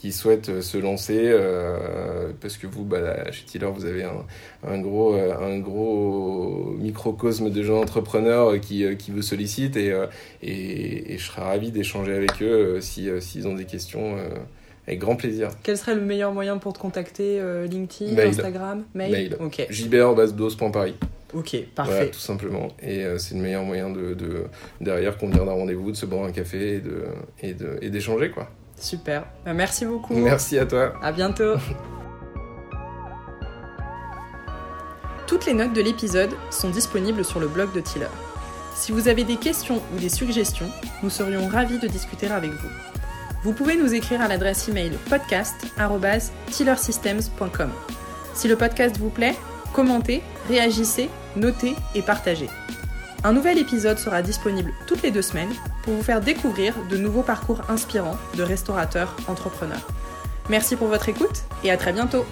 qui souhaitent euh, se lancer euh, parce que vous, bah, chez Tiller, vous avez un, un, gros, euh, un gros microcosme de gens entrepreneurs qui, qui vous sollicitent et, et, et je serais ravi d'échanger avec eux s'ils si, s'ils ont des questions. avec grand plaisir. Quel serait le meilleur moyen pour te contacter LinkedIn, Instagram? Mail, Mail. Ok. jbr.paris. Ok, parfait. Voilà, tout simplement. Et c'est le meilleur moyen de, de derrière convenir d'un rendez-vous, de se boire un café et de et d'échanger et quoi. Super. Bah, merci beaucoup. Merci à toi. À bientôt. Toutes les notes de l'épisode sont disponibles sur le blog de Tiller. Si vous avez des questions ou des suggestions, nous serions ravis de discuter avec vous. Vous pouvez nous écrire à l'adresse email podcast@tillersystems.com. Si le podcast vous plaît, commentez, réagissez, notez et partagez. Un nouvel épisode sera disponible toutes les deux semaines pour vous faire découvrir de nouveaux parcours inspirants de restaurateurs entrepreneurs. Merci pour votre écoute et à très bientôt